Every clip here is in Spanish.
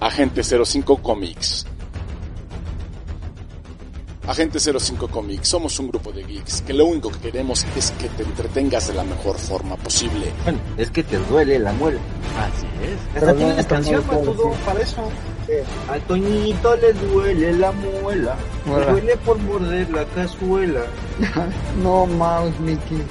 Agente 05 Comics. Agente 05 Comics, somos un grupo de geeks que lo único que queremos es que te entretengas de la mejor forma posible. Bueno, es que te duele la muela. Así es. Hasta tienes canción, Matudo, para eso. A Toñito le duele la muela. Le duele por morder la cazuela. no mames, Mickey.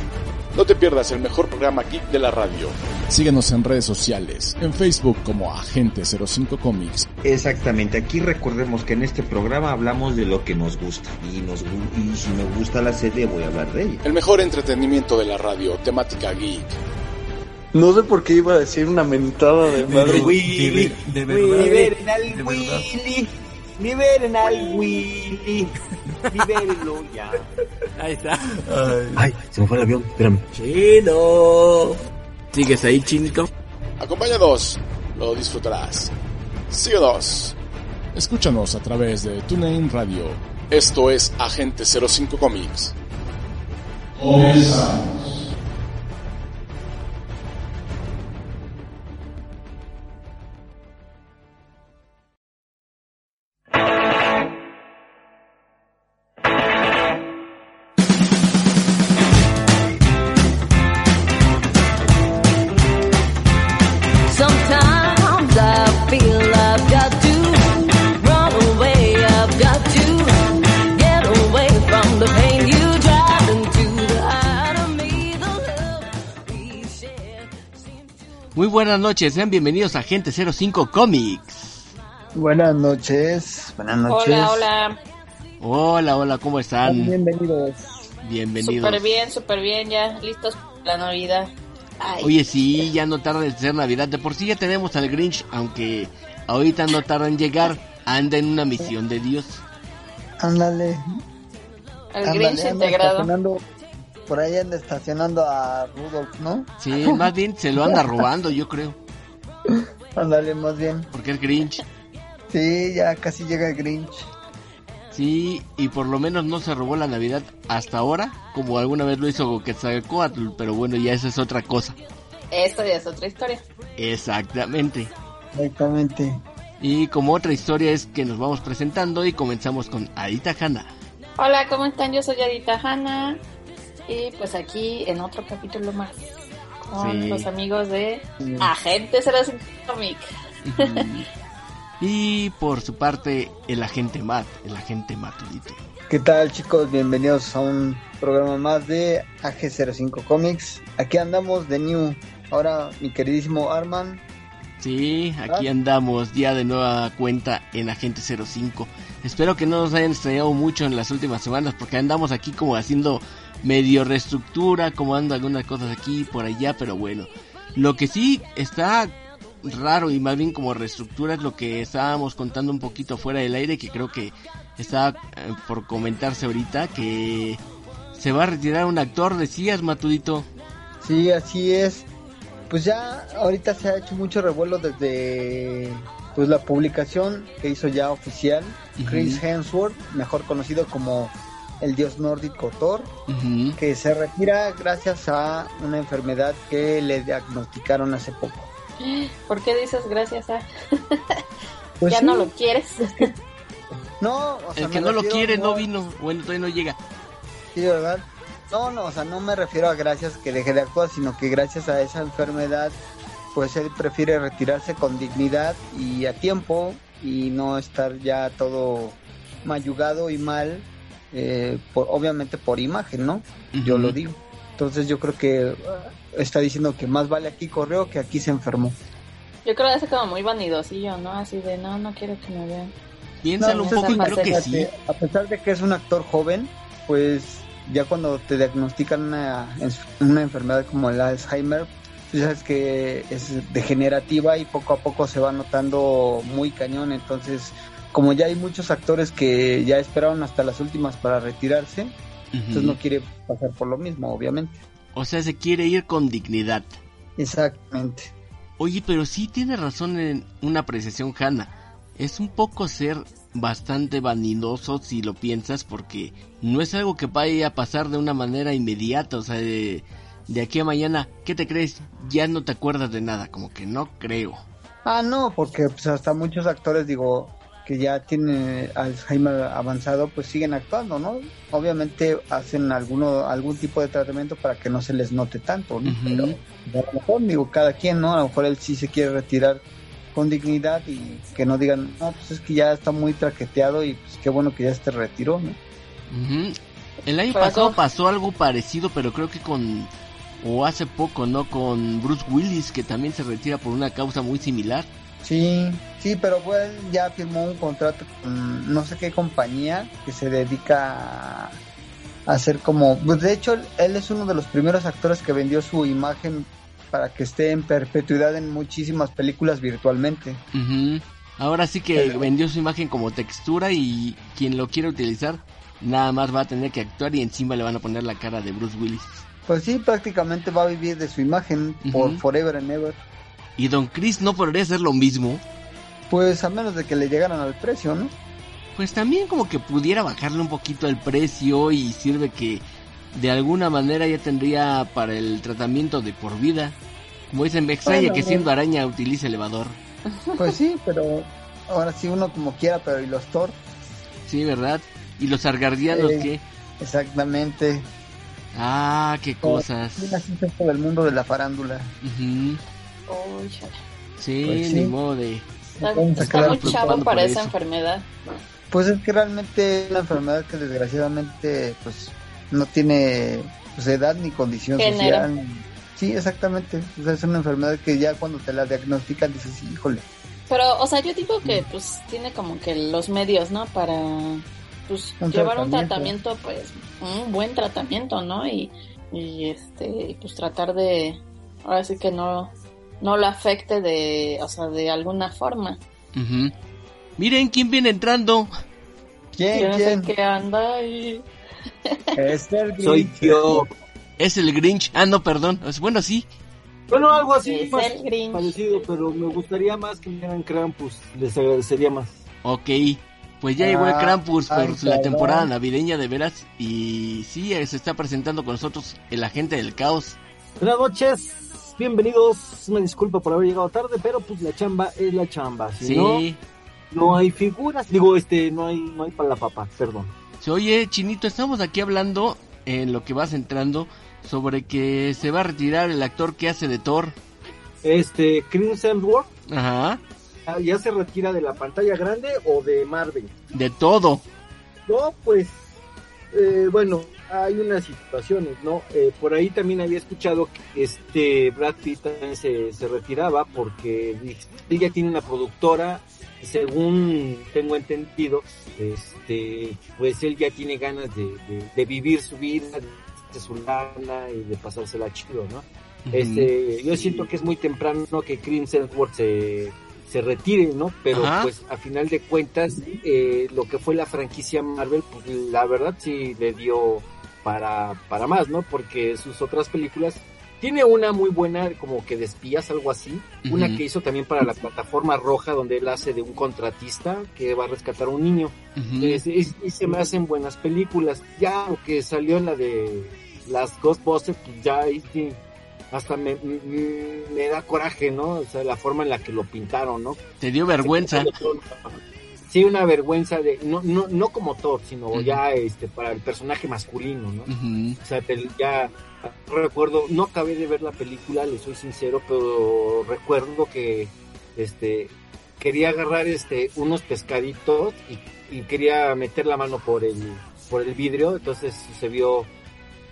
No te pierdas el mejor programa geek de la radio. Síguenos en redes sociales, en Facebook como Agente 05 Comics. Exactamente, aquí recordemos que en este programa hablamos de lo que nos gusta. Y, nos, y si me gusta la serie voy a hablar de ella. El mejor entretenimiento de la radio, temática geek. No sé por qué iba a decir una mentada de madre. Willy, de, verdad. Liberen al Willy. Liberen al Willy. Libérenlo ya. Ahí está. Ay. Ay, se me fue el avión, espérame. Chino. ¿Sigues ahí, chinito? Acompáñanos, lo disfrutarás. Síguenos. Escúchanos a través de TuneIn Radio. Esto es Agente 05 Comics. Comenzamos. Buenas noches, sean bienvenidos a Gente 05 Comics. Buenas noches, buenas noches. Hola, hola. Hola, hola, ¿cómo están? Bienvenidos. Bienvenidos. Súper bien, súper bien, ya listos para la Navidad. Ay. Oye, sí, ya no tarda en ser Navidad. De por sí ya tenemos al Grinch, aunque ahorita no tarda en llegar. Anda en una misión de Dios. Ándale. El Grinch integrado. Por ahí anda estacionando a Rudolf, ¿no? Sí, más bien se lo anda robando, yo creo. Ándale, más bien. Porque es Grinch. Sí, ya casi llega el Grinch. Sí, y por lo menos no se robó la Navidad hasta ahora, como alguna vez lo hizo Quetzalcóatl, pero bueno, ya esa es otra cosa. Esto ya es otra historia. Exactamente. Exactamente. Y como otra historia es que nos vamos presentando y comenzamos con Adita Hanna. Hola, ¿cómo están? Yo soy Adita Hanna. Y pues aquí en otro capítulo más con sí. los amigos de. Agente 05 Comic. y por su parte, el agente Matt, el agente Matudito. ¿Qué tal chicos? Bienvenidos a un programa más de AG05 Comics. Aquí andamos de New. Ahora mi queridísimo Arman. Sí, aquí ¿Ah? andamos ya de nueva cuenta en Agente 05. Espero que no nos hayan extrañado mucho en las últimas semanas porque andamos aquí como haciendo medio reestructura, como ando algunas cosas aquí por allá, pero bueno. Lo que sí está raro y más bien como reestructura es lo que estábamos contando un poquito fuera del aire, que creo que está eh, por comentarse ahorita, que se va a retirar un actor, decías Matudito. Sí, así es. Pues ya ahorita se ha hecho mucho revuelo desde pues la publicación que hizo ya oficial uh -huh. Chris Hemsworth, mejor conocido como el dios nórdico Thor, uh -huh. que se retira gracias a una enfermedad que le diagnosticaron hace poco. ¿Por qué dices gracias a? pues ¿Ya sí. no lo quieres? no, o sea, el que no lo quiere no vino, bueno, todavía no llega. Sí, ¿verdad? No, no, o sea, no me refiero a gracias que deje de actuar, sino que gracias a esa enfermedad, pues él prefiere retirarse con dignidad y a tiempo y no estar ya todo mayugado y mal eh, por, obviamente por imagen, ¿no? Uh -huh. Yo lo digo. Entonces yo creo que uh, está diciendo que más vale aquí corrió que aquí se enfermó. Yo creo que hace como muy vanidosillo, ¿no? Así de, no, no quiero que me vean. Piénsalo no, un poco y creo que sí. A pesar de que es un actor joven, pues ya cuando te diagnostican una, una enfermedad como el Alzheimer, tú sabes que es degenerativa y poco a poco se va notando muy cañón, entonces como ya hay muchos actores que ya esperaron hasta las últimas para retirarse, uh -huh. entonces no quiere pasar por lo mismo, obviamente. O sea, se quiere ir con dignidad. Exactamente. Oye, pero sí tiene razón en una apreciación, Hanna. Es un poco ser bastante vanidoso si lo piensas porque no es algo que vaya a pasar de una manera inmediata, o sea, de, de aquí a mañana, ¿qué te crees? Ya no te acuerdas de nada, como que no creo. Ah, no, porque pues hasta muchos actores, digo, que ya tienen Alzheimer avanzado, pues siguen actuando, ¿no? Obviamente hacen alguno, algún tipo de tratamiento para que no se les note tanto, ¿no? Pero a lo mejor, digo, cada quien, ¿no? A lo mejor él sí se quiere retirar con dignidad y que no digan, no, pues es que ya está muy traqueteado y pues qué bueno que ya se retiró, ¿no? El año pasado pasó algo parecido, pero creo que con, o hace poco, ¿no? Con Bruce Willis, que también se retira por una causa muy similar. Sí, sí, pero pues ya firmó un contrato con no sé qué compañía que se dedica a hacer como, pues de hecho él es uno de los primeros actores que vendió su imagen para que esté en perpetuidad en muchísimas películas virtualmente. Ahora sí que vendió su imagen como textura y quien lo quiere utilizar nada más va a tener que actuar y encima le van a poner la cara de Bruce Willis. Pues sí, prácticamente va a vivir de su imagen por forever and ever. ¿Y Don Chris no podría hacer lo mismo? Pues a menos de que le llegaran al precio, ¿no? Pues también como que pudiera bajarle un poquito el precio y sirve que de alguna manera ya tendría para el tratamiento de por vida. Como dicen, me extraña que siendo araña utilice elevador. Pues sí, pero ahora sí uno como quiera, pero ¿y los Thor? Sí, ¿verdad? ¿Y los argardianos Eh, qué? Exactamente. Ah, qué cosas. Una ciencia del mundo de la farándula. Ujú. Uy, chale. Sí, Pues sí. ni modo de... Está, muy chavo para esa eso. enfermedad. Pues es que realmente es una enfermedad que desgraciadamente pues no tiene pues, edad ni condición social. Sí, exactamente. O sea, es una enfermedad que ya cuando te la diagnostican dices, híjole. Pero, o sea, yo digo que pues tiene como que los medios, ¿no? Para pues Un llevar un tratamiento. pues un buen tratamiento, ¿no? Y, y este, pues tratar de, ahora sí que no, no lo afecte de, o sea, de alguna forma. Miren quién viene entrando. ¿Quién? Yo no sé ¿Quién? qué anda ahí. Es el Soy Grinch. yo. Es el Grinch. Ah, no, perdón. Es- Bueno, sí. Bueno, algo así Es más el Grinch. parecido, pero me gustaría más que me dieran Krampus. Les agradecería más. Ok. Pues ya llegó el Ah, Krampus por ay, la temporada navideña de veras. Y sí, se está presentando con nosotros el agente del caos. Buenas noches, bienvenidos. Una disculpa por haber llegado tarde, pero pues la chamba es la chamba. Si Sí. no, no hay figuras. Digo, este, no hay, no hay para la papa, perdón. Oye, Chinito, estamos aquí hablando en lo que vas entrando sobre que se va a retirar el actor que hace de Thor. Este, Chris Hemsworth Ajá. ah, ya se retira de la pantalla grande o de Marvel. De todo. No, pues, eh, bueno, hay unas situaciones, ¿no? Eh, por ahí también había escuchado que este Brad Pitt también se, se retiraba porque él ya tiene una productora según tengo entendido, este, pues él ya tiene ganas de, de- de vivir su vida, de su lana y de pasársela chido, ¿no? Este, yo siento que es muy temprano que Chris Hemsworth se, se retire, ¿no? Pero Ajá. pues a final de cuentas, eh, lo que fue la franquicia Marvel, pues la verdad sí le dio para, para más, ¿no? Porque sus otras películas, tiene una muy buena como que de espías, algo así, una que hizo también para la plataforma roja donde él hace de un contratista que va a rescatar a un niño. Ujú. Es- es- y se me hacen buenas películas. Ya lo que salió en la de las Ghostbusters, pues ya hasta me, me, me da coraje, ¿no? O sea, la forma en la que lo pintaron, ¿no? Te dio vergüenza. Sí, una vergüenza de, no, no, no como Thor, sino ya este, para el personaje masculino, ¿no? O sea, ya recuerdo, no acabé de ver la película, le soy sincero, pero recuerdo que este quería agarrar este unos pescaditos y, y quería meter la mano por el por el vidrio, entonces se vio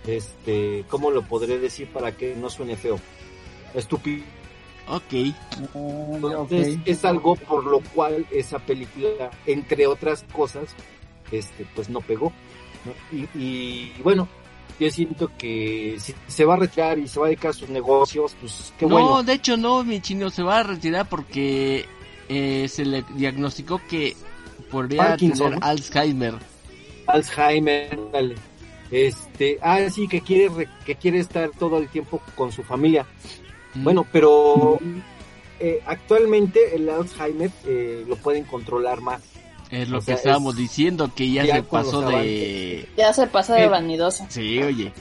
este cómo lo podré decir para que no suene feo. Estúpido. Ok. Entonces es algo por lo cual esa película, entre otras cosas, este pues no pegó. ¿no? Y, y bueno, yo siento que si se va a retirar y se va a dedicar a sus negocios, pues qué no, bueno. de hecho no, mi chino se va a retirar porque eh, se le diagnosticó que podría Parkinson, tener ¿no? Alzheimer. Alzheimer, dale. Este, ah, sí, que quiere, re- que quiere estar todo el tiempo con su familia. Bueno, pero eh, actualmente el Alzheimer eh, lo pueden controlar más. es lo o que sea, estábamos es- diciendo, que ya, ya se pasó de... Ya se pasa de Eh, vanidoso. Sí, oye.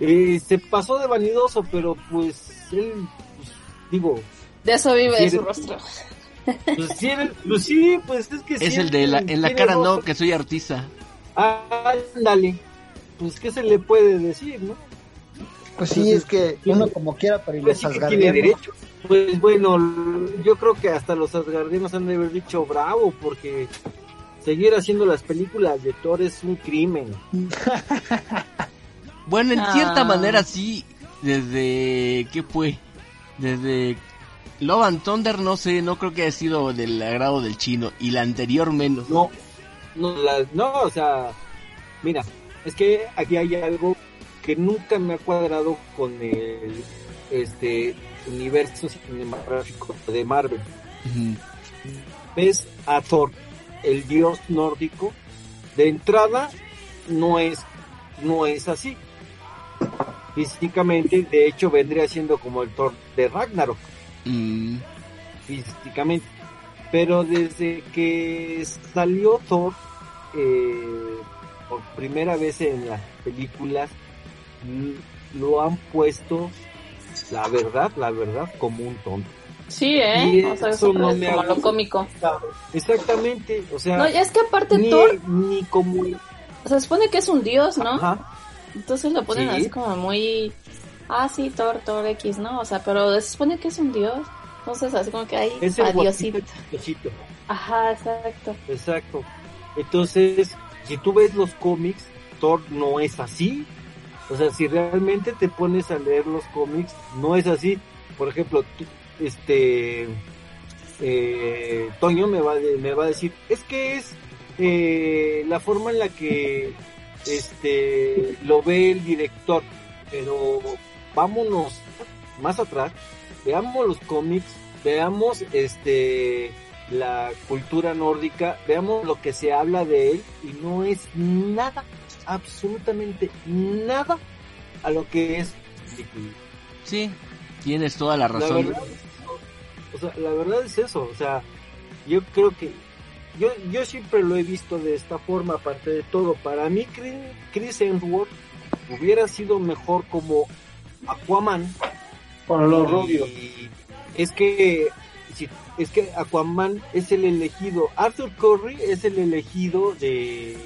Eh, se pasó de vanidoso, pero pues él, pues, digo, De eso vive de su rostro. Pues sí, pues, sí, pues es que Es el de la, en la cara no, que soy artista. Ándale. Pues qué se le puede decir, ¿no? Pues sí, es que uno como quiera, para pues los tiene derecho. Pues bueno, yo creo que hasta los asgardianos han de haber dicho bravo, porque seguir haciendo las películas de Thor es un crimen. bueno, en cierta ah. manera sí, desde... ¿Qué fue? Desde Love and Thunder, no sé, no creo que haya sido del agrado del chino, y la anterior menos. No, no, no o sea, mira, es que aquí hay algo que nunca me ha cuadrado con el este universo cinematográfico de Marvel. Ves a Thor, el dios nórdico, de entrada no es no es así. Físicamente, de hecho, vendría siendo como el Thor de Ragnarok. Mm. Físicamente. Pero desde que salió Thor eh, por primera vez en las películas, lo han puesto, la verdad, la verdad, como un tonto. Sí, ¿eh? o sea, eso no me como lo cómico. Exactamente, o sea... No, es que aparte Thor... Ni como... O sea, se supone que es un dios, ¿no? Entonces lo ponen así como muy... Ah, sí, Thor, Thor X, ¿no? O sea, pero se supone que es un dios. Entonces así como que hay adiosito. Ajá, exacto. Exacto. Entonces, si tú ves los cómics, Thor no es así. O sea, si realmente te pones a leer los cómics, no es así. Por ejemplo, este eh, Toño me va, me va a decir, es que es eh, la forma en la que este lo ve el director, pero vámonos más atrás, veamos los cómics, veamos este la cultura nórdica, veamos lo que se habla de él y no es nada absolutamente nada a lo que es Sí, tienes toda la razón. La verdad, o sea, la verdad es eso, o sea, yo creo que yo, yo siempre lo he visto de esta forma, aparte de todo. Para mí, Chris Hemsworth hubiera sido mejor como Aquaman. Para los rubios. Es que, es que Aquaman es el elegido. Arthur Curry es el elegido de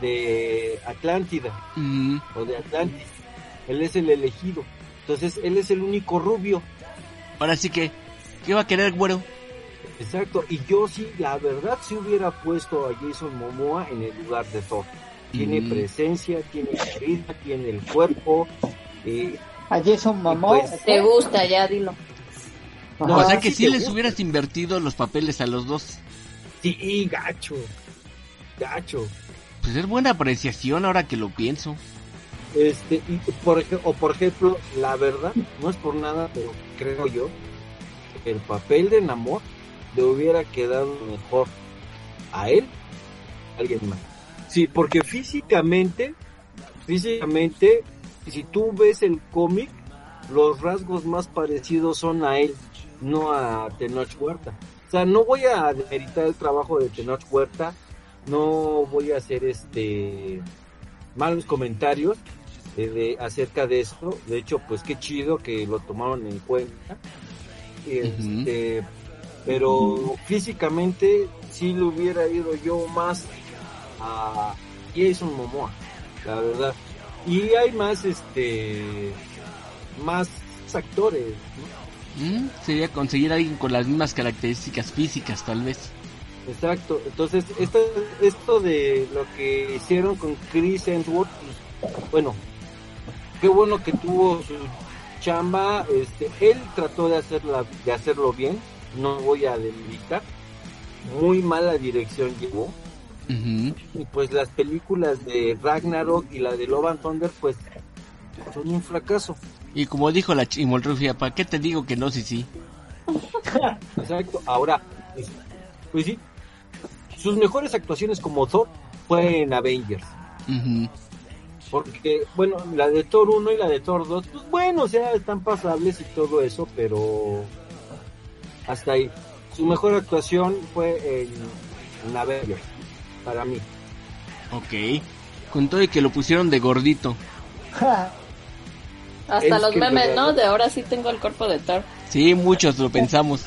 de Atlántida mm. o de Atlantis. Él es el elegido. Entonces él es el único rubio. Ahora sí que, ¿qué va a querer, güero? Exacto, y yo sí, la verdad, si hubiera puesto a Jason Momoa en el lugar de Thor. Tiene mm. presencia, tiene carisma, tiene el cuerpo. Eh, a Jason Momoa. Pues, te gusta, ya dilo. o sea que si les hubieras invertido los papeles a los dos. Sí, gacho. Gacho. Pues es buena apreciación ahora que lo pienso. Este, y por, o por ejemplo, la verdad, no es por nada, pero creo yo, el papel de Namor le hubiera quedado mejor a él, a alguien más. Sí, porque físicamente, físicamente, si tú ves el cómic, los rasgos más parecidos son a él, no a Tenoch Huerta. O sea, no voy a demeritar el trabajo de Tenoch Huerta, no voy a hacer este malos comentarios de, acerca de esto. De hecho, pues qué chido que lo tomaron en cuenta. Este, pero físicamente sí le hubiera ido yo más a Jason Momoa, la verdad. Y hay más este más actores, mm, sería conseguir a alguien con las mismas características físicas, tal vez. Exacto, entonces esto, esto de lo que hicieron con Chris Hemsworth, bueno, qué bueno que tuvo su chamba, este, él trató de hacerla, de hacerlo bien, no voy a demeritar, muy mala dirección llevó, y pues las películas de Ragnarok y la de Love and Thunder, pues son un fracaso. Y como dijo la Chimolrufia, ¿para qué te digo que no, sí, sí? Exacto, ahora, pues, pues sí, sus mejores actuaciones como Thor fue en Avengers. Porque, bueno, la de Thor 1 y la de Thor 2, pues bueno, o sea, están pasables y todo eso, pero hasta ahí. Su mejor actuación fue en, Avengers, para mí. Ok. Con todo y que lo pusieron de gordito. Hasta los memes, ¿no? De ahora sí tengo el cuerpo de Thor. Sí, muchos lo pensamos.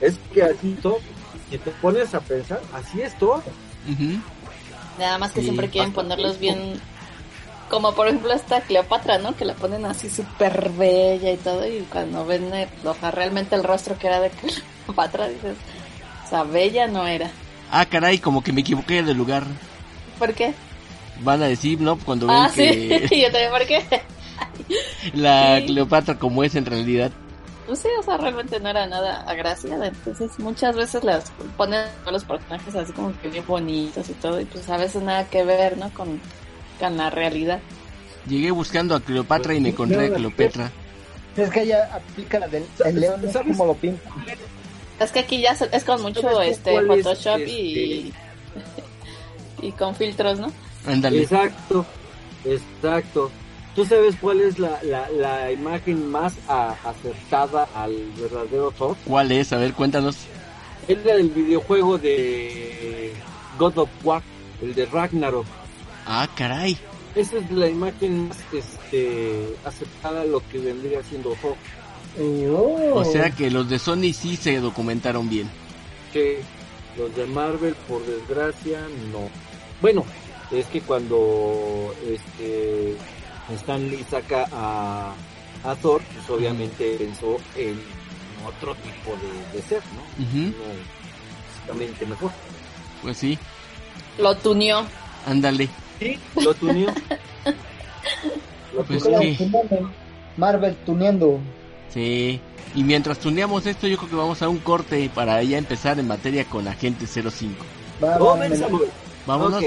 es que así todo, si te pones a pensar, así es todo. Nada más que siempre quieren ponerlos bien como por ejemplo esta Cleopatra, ¿no? Que la ponen así súper bella y todo, y cuando ven eh, realmente el rostro que era de Cleopatra, dices, o sea, bella no era. Ah, caray, como que me equivoqué de lugar. ¿Por qué? Van a decir, ¿no? Cuando ven ah, que... sí, yo también, ¿por qué? la Cleopatra como es en realidad. Pues sí, o sea, realmente no era nada agraciada. Entonces, muchas veces las ponen a los personajes así como que bien bonitos y todo, y pues a veces nada que ver, ¿no? Con en la realidad. Llegué buscando a Cleopatra y me encontré a Cleopatra. Es que ella aplica la del león, es como lo pinta. Es que aquí ya es con mucho este Photoshop y este? y con filtros, ¿no? Ándale. Exacto, exacto. ¿Tú sabes cuál es la, la, la imagen más acertada al verdadero Thor? ¿Cuál es? A ver, cuéntanos. Es la del videojuego de God of War, el de Ragnarok. Ah, caray. Esa es la imagen más este, aceptada lo que vendría siendo Hawk. O sea que los de Sony sí se documentaron bien. Que los de Marvel, por desgracia, no. Bueno, es que cuando este Stan Lee saca a, a Thor, pues obviamente pensó en otro tipo de, ser, ¿no? Básicamente mejor. Pues sí. Lo tuneó. Ándale. Sí, lo tuneó. lo pues Marvel tuneando. Sí. Y mientras tuneamos esto, yo creo que vamos a un corte para ya empezar en materia con Agente 05. Vámonos. Vámonos.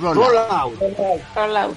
Roll, out. Roll out.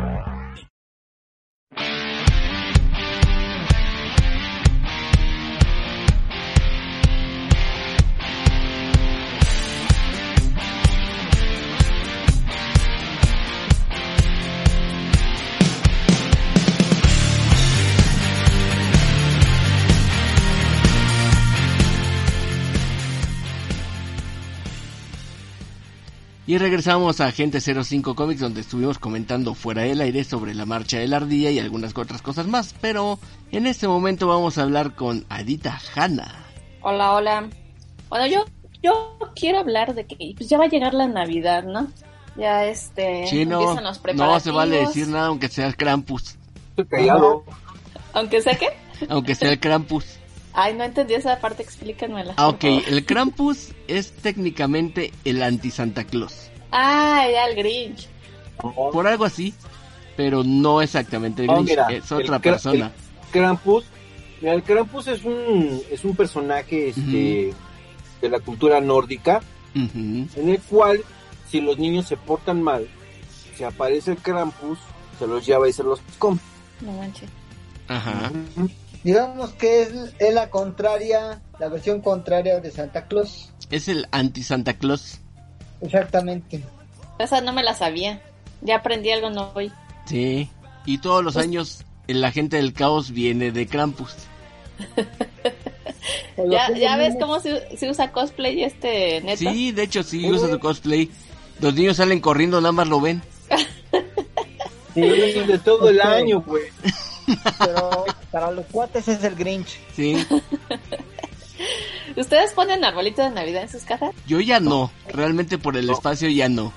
Y regresamos a Agente 05 Comics donde estuvimos comentando fuera del aire sobre la marcha de la ardilla y algunas otras cosas más, pero en este momento vamos a hablar con Adita Hanna. Hola, hola. Bueno, yo yo quiero hablar de que pues ya va a llegar la Navidad, ¿no? Ya este empiezan los preparativos. No se vale decir nada aunque sea el Krampus. ¿Aunque sea qué? Aunque sea el Krampus. Ay, no entendí esa parte, explícanmela. Ah, ok, el Krampus es técnicamente el anti-Santa Claus. Ah, ya el Grinch. Por algo así, pero no exactamente el Grinch, es otra persona. El Krampus, mira, el Krampus es un, es un personaje este, de la cultura nórdica, en el cual, si los niños se portan mal, si aparece el Krampus, se los lleva y se los come. No manches. Ajá digamos que es, la contraria, la versión contraria de Santa Claus. Es el anti-Santa Claus. Exactamente. Esa no me la sabía. Ya aprendí algo no hoy. Sí. Y todos los pues- años la gente del caos viene de Krampus. ya, ves cómo se, usa cosplay este neto. Sí, de hecho sí usa su cosplay. Los niños salen corriendo, nada más lo ven. sí, de todo el año, pues. Pero para los cuates es el Grinch. Sí. ¿Ustedes ponen arbolito de Navidad en sus casas? Yo ya no. Realmente por el espacio ya no.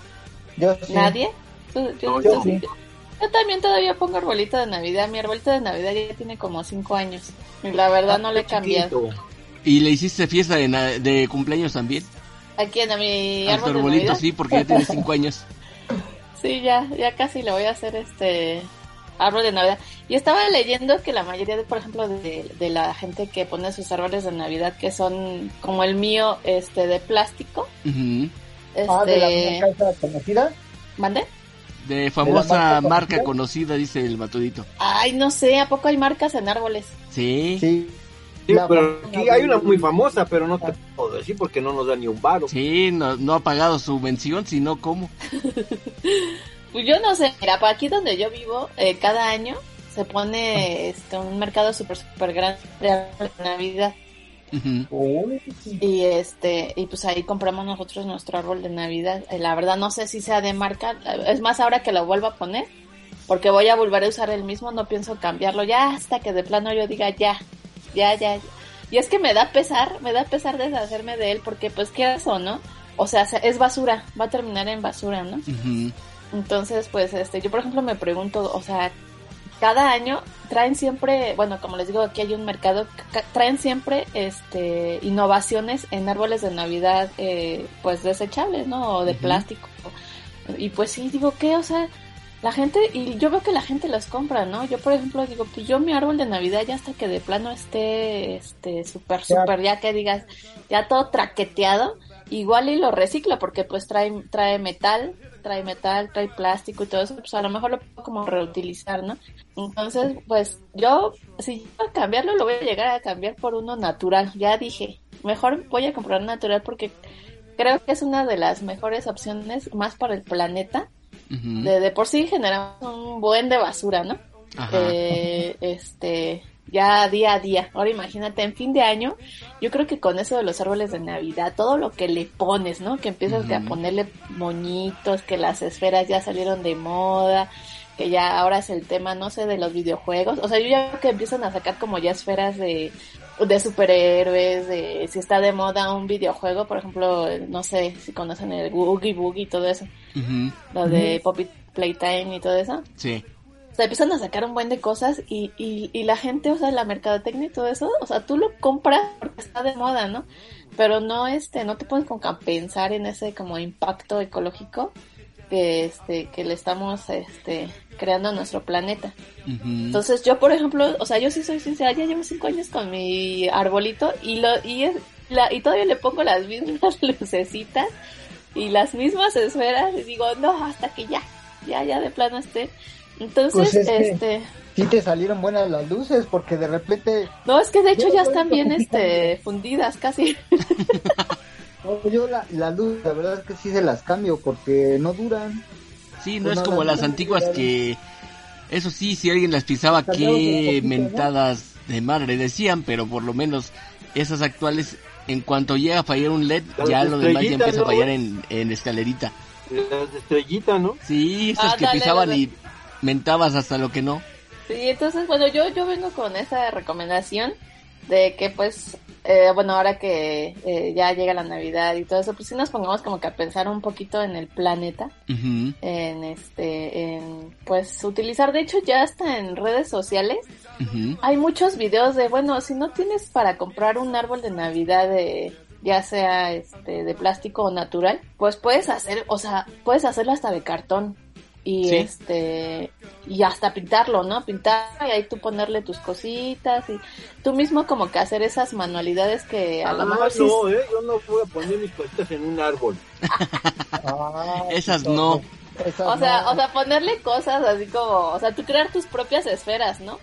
Yo ¿Nadie? Yo, también todavía pongo arbolito de Navidad. Mi arbolito de Navidad ya tiene como 5 años. Y la verdad no le he cambiado. ¿Y le hiciste fiesta de, de cumpleaños también? ¿A quién? ¿A mi arbolito? sí, porque ya tiene 5 años. Sí, ya, ya casi le voy a hacer este árbol de Navidad. Y estaba leyendo que la mayoría, de, por ejemplo, de, la gente que pone sus árboles de Navidad, que son como el mío, este, de plástico. este... Ah, de la este, conocida. ¿Mande? De famosa marca, conocida, dice el matudito. Ay, no sé, ¿a poco hay marcas en árboles? Sí. Sí. Sí, pero aquí hay una muy famosa, pero no te puedo decir porque no nos da ni un varo. Sí, no, no ha pagado su mención, sino cómo. pues yo no sé, mira, para aquí donde yo vivo, eh, cada año se pone este, un mercado súper, súper grande de Navidad. Y este, y pues ahí compramos nosotros nuestro árbol de Navidad. Eh, la verdad no sé si sea de marca, es más ahora que lo vuelvo a poner, porque voy a volver a usar el mismo, no pienso cambiarlo ya hasta que de plano yo diga ya, ya, ya. Y es que me da pesar, me da pesar deshacerme de él porque pues qué eso, ¿no? O sea, es basura, va a terminar en basura, ¿no? Entonces, pues este, yo por ejemplo me pregunto, o sea, cada año traen siempre, bueno, como les digo, aquí hay un mercado, traen siempre este innovaciones en árboles de Navidad, eh, pues desechables, ¿no? O de plástico. Y pues sí, digo, ¿qué? O sea, la gente, y yo veo que la gente los compra, ¿no? Yo, por ejemplo, digo, pues yo mi árbol de Navidad ya hasta que de plano esté, este, súper, súper, ya que digas, ya todo traqueteado, igual y lo reciclo porque pues trae, trae metal, trae metal, trae plástico y todo eso, pues a lo mejor lo puedo como reutilizar, ¿no? Entonces, pues yo, si yo a cambiarlo, lo voy a llegar a cambiar por uno natural. Ya dije, mejor voy a comprar natural porque creo que es una de las mejores opciones más para el planeta. de, de, por sí generamos un buen de basura, ¿no? Eh, este, ya día a día. Ahora imagínate, en fin de año, yo creo que con eso de los árboles de Navidad, todo lo que le pones, ¿no? Que empiezas a ponerle moñitos, que las esferas ya salieron de moda, que ya ahora es el tema, no sé, de los videojuegos. O sea, yo ya que empiezan a sacar como ya esferas de, de superhéroes, de si está de moda un videojuego, por ejemplo, no sé si conocen el Boogie Boogie y todo eso. Lo de Poppy Playtime y todo eso. Sí. O sea, empiezan a sacar un buen de cosas y, y, y la gente, o sea, la mercadotecnia y todo eso, o sea, tú lo compras porque está de moda, ¿no? Pero no, este, no te puedes como pensar en ese como impacto ecológico que, este, que le estamos, este, creando a nuestro planeta. Entonces yo, por ejemplo, o sea, yo sí soy sincera, ya llevo cinco años con mi arbolito y lo, y es, la, y todavía le pongo las mismas lucecitas y las mismas esferas y digo, no, hasta que ya, ya, ya de plano esté entonces, pues este... Sí te salieron buenas las luces porque de repente... No, es que de hecho ya están bien este fundidas casi. yo la, la, luz, la verdad es que sí se las cambio porque no duran. Sí, no es como las antiguas que... Eso sí, si alguien las pisaba, qué mentadas de madre decían, pero por lo menos esas actuales, en cuanto llega a fallar un LED, ya lo demás ya empieza a fallar en, en escalerita. Las de estrellita, ¿no? Sí, esas que pisaban y mentabas hasta lo que no. Sí, entonces, bueno, yo, yo vengo con esa recomendación de que pues, eh, bueno, ahora que eh, ya llega la Navidad y todo eso, pues sí nos pongamos como que a pensar un poquito en el planeta, en este, en pues utilizar, de hecho ya hasta en redes sociales, hay muchos videos de, bueno, si no tienes para comprar un árbol de Navidad de ya sea este de plástico o natural, pues puedes hacer, o sea, puedes hacerlo hasta de cartón y este y hasta pintarlo, ¿no? Pintar y ahí tú ponerle tus cositas y tú mismo como que hacer esas manualidades que a lo ah, mejor no, eh, yo no voy a poner mis cositas en un árbol. Ah, esas no. o sea, o sea, ponerle cosas así como, o sea, tú crear tus propias esferas, ¿no?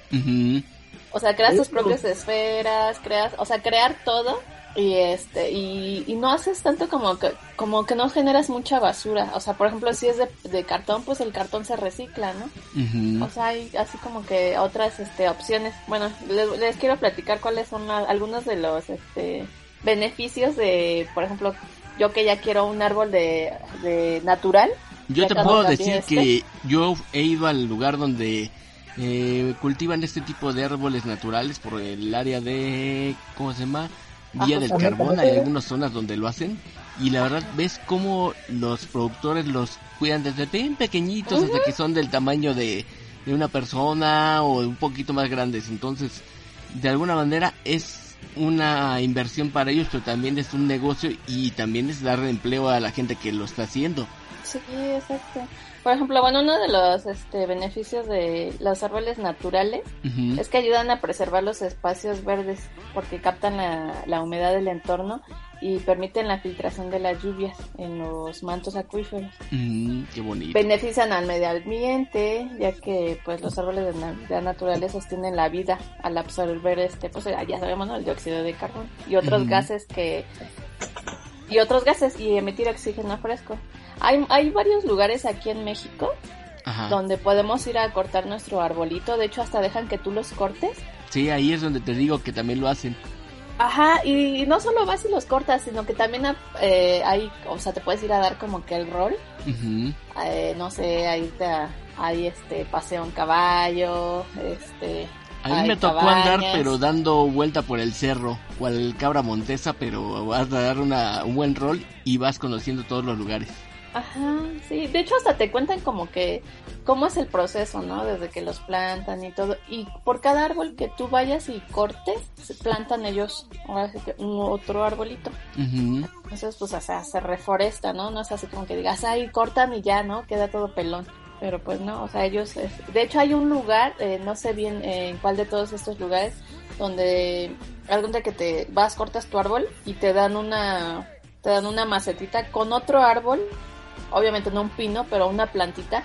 O sea, crear tus propias esferas, creas, o sea, crear todo y este y, y, no haces tanto como que como que no generas mucha basura. O sea por ejemplo si es de, de cartón pues el cartón se recicla no o sea hay así como que otras este opciones. Bueno les, quiero platicar cuáles son algunos de los este beneficios de por ejemplo yo que ya quiero un árbol de, de natural. Yo te puedo decir este. que yo he ido al lugar donde eh, cultivan este tipo de árboles naturales por el área de cómo se llama Vía del Carbón, hay algunas zonas donde lo hacen y la verdad ves cómo los productores los cuidan desde bien pequeñitos hasta que son del tamaño de, de una persona o un poquito más grandes. Entonces, de alguna manera es una inversión para ellos, pero también es un negocio y también es darle empleo a la gente que lo está haciendo. Sí, exacto. Por ejemplo, bueno, uno de los este, beneficios de los árboles naturales es que ayudan a preservar los espacios verdes porque captan la, humedad del entorno y permiten la filtración de las lluvias en los mantos acuíferos. Mm, qué bonito. Benefician al medio ambiente, ya que pues los árboles de, naturales sostienen la vida al absorber este, pues ya sabemos, ¿no? El dióxido de carbono y otros gases que y otros gases y emitir oxígeno fresco. Hay, hay varios lugares aquí en México donde podemos ir a cortar nuestro arbolito. De hecho, hasta dejan que tú los cortes. Sí, ahí es donde te digo que también lo hacen. Ajá, y no solo vas y los cortas, sino que también eh, hay, o sea, te puedes ir a dar como que el rol. Eh, no sé, ahí te, hay este paseo en caballo, este a mí me tocó andar, pero dando vuelta por el cerro, cual cabra montesa, pero vas a dar una, un buen rol y vas conociendo todos los lugares. Ajá, sí. De hecho, hasta te cuentan como que cómo es el proceso, ¿no? Desde que los plantan y todo. Y por cada árbol que tú vayas y cortes, se plantan ellos ahora otro arbolito. Entonces, pues, o sea, se reforesta, ¿no? No es así como que digas, ay, cortan y ya, ¿no? Queda todo pelón pero pues no, o sea, ellos, de hecho hay un lugar, eh, no sé bien eh, en cuál de todos estos lugares, donde algún día que te vas, cortas tu árbol y te dan una, te dan una macetita con otro árbol, obviamente no un pino, pero una plantita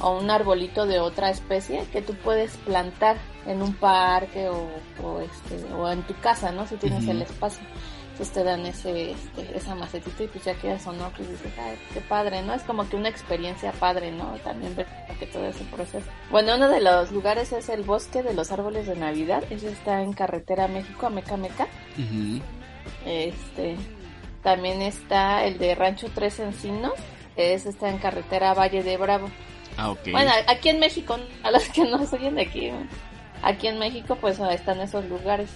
o un arbolito de otra especie que tú puedes plantar en un parque o, o este, o en tu casa, ¿no? Si tienes el espacio pues te dan ese, este, esa macetita y pues ya que eso, ¿no? Pues dices, ay, qué padre, ¿no? Es como que una experiencia padre, ¿no? También ver que todo ese proceso. Bueno, uno de los lugares es el Bosque de los Árboles de Navidad. Ese está en carretera México a Meca Meca. Este, también está el de Rancho Tres Encinos. Ese está en carretera Valle de Bravo. Ah, ok. Bueno, aquí en México, a los que no oyen de aquí, aquí en México pues están esos lugares.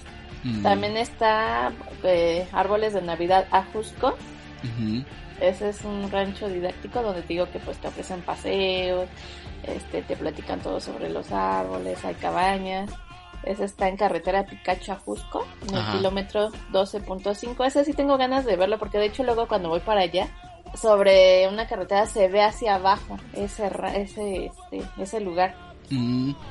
También está eh, Árboles de Navidad Ajusco. Ese es un rancho didáctico donde te digo que pues te ofrecen paseos, este, te platican todo sobre los árboles, hay cabañas. Ese está en carretera Picacho Ajusco, en el kilómetro 12.5. Ese sí tengo ganas de verlo porque de hecho luego cuando voy para allá, sobre una carretera se ve hacia abajo ese, ese, este, ese lugar.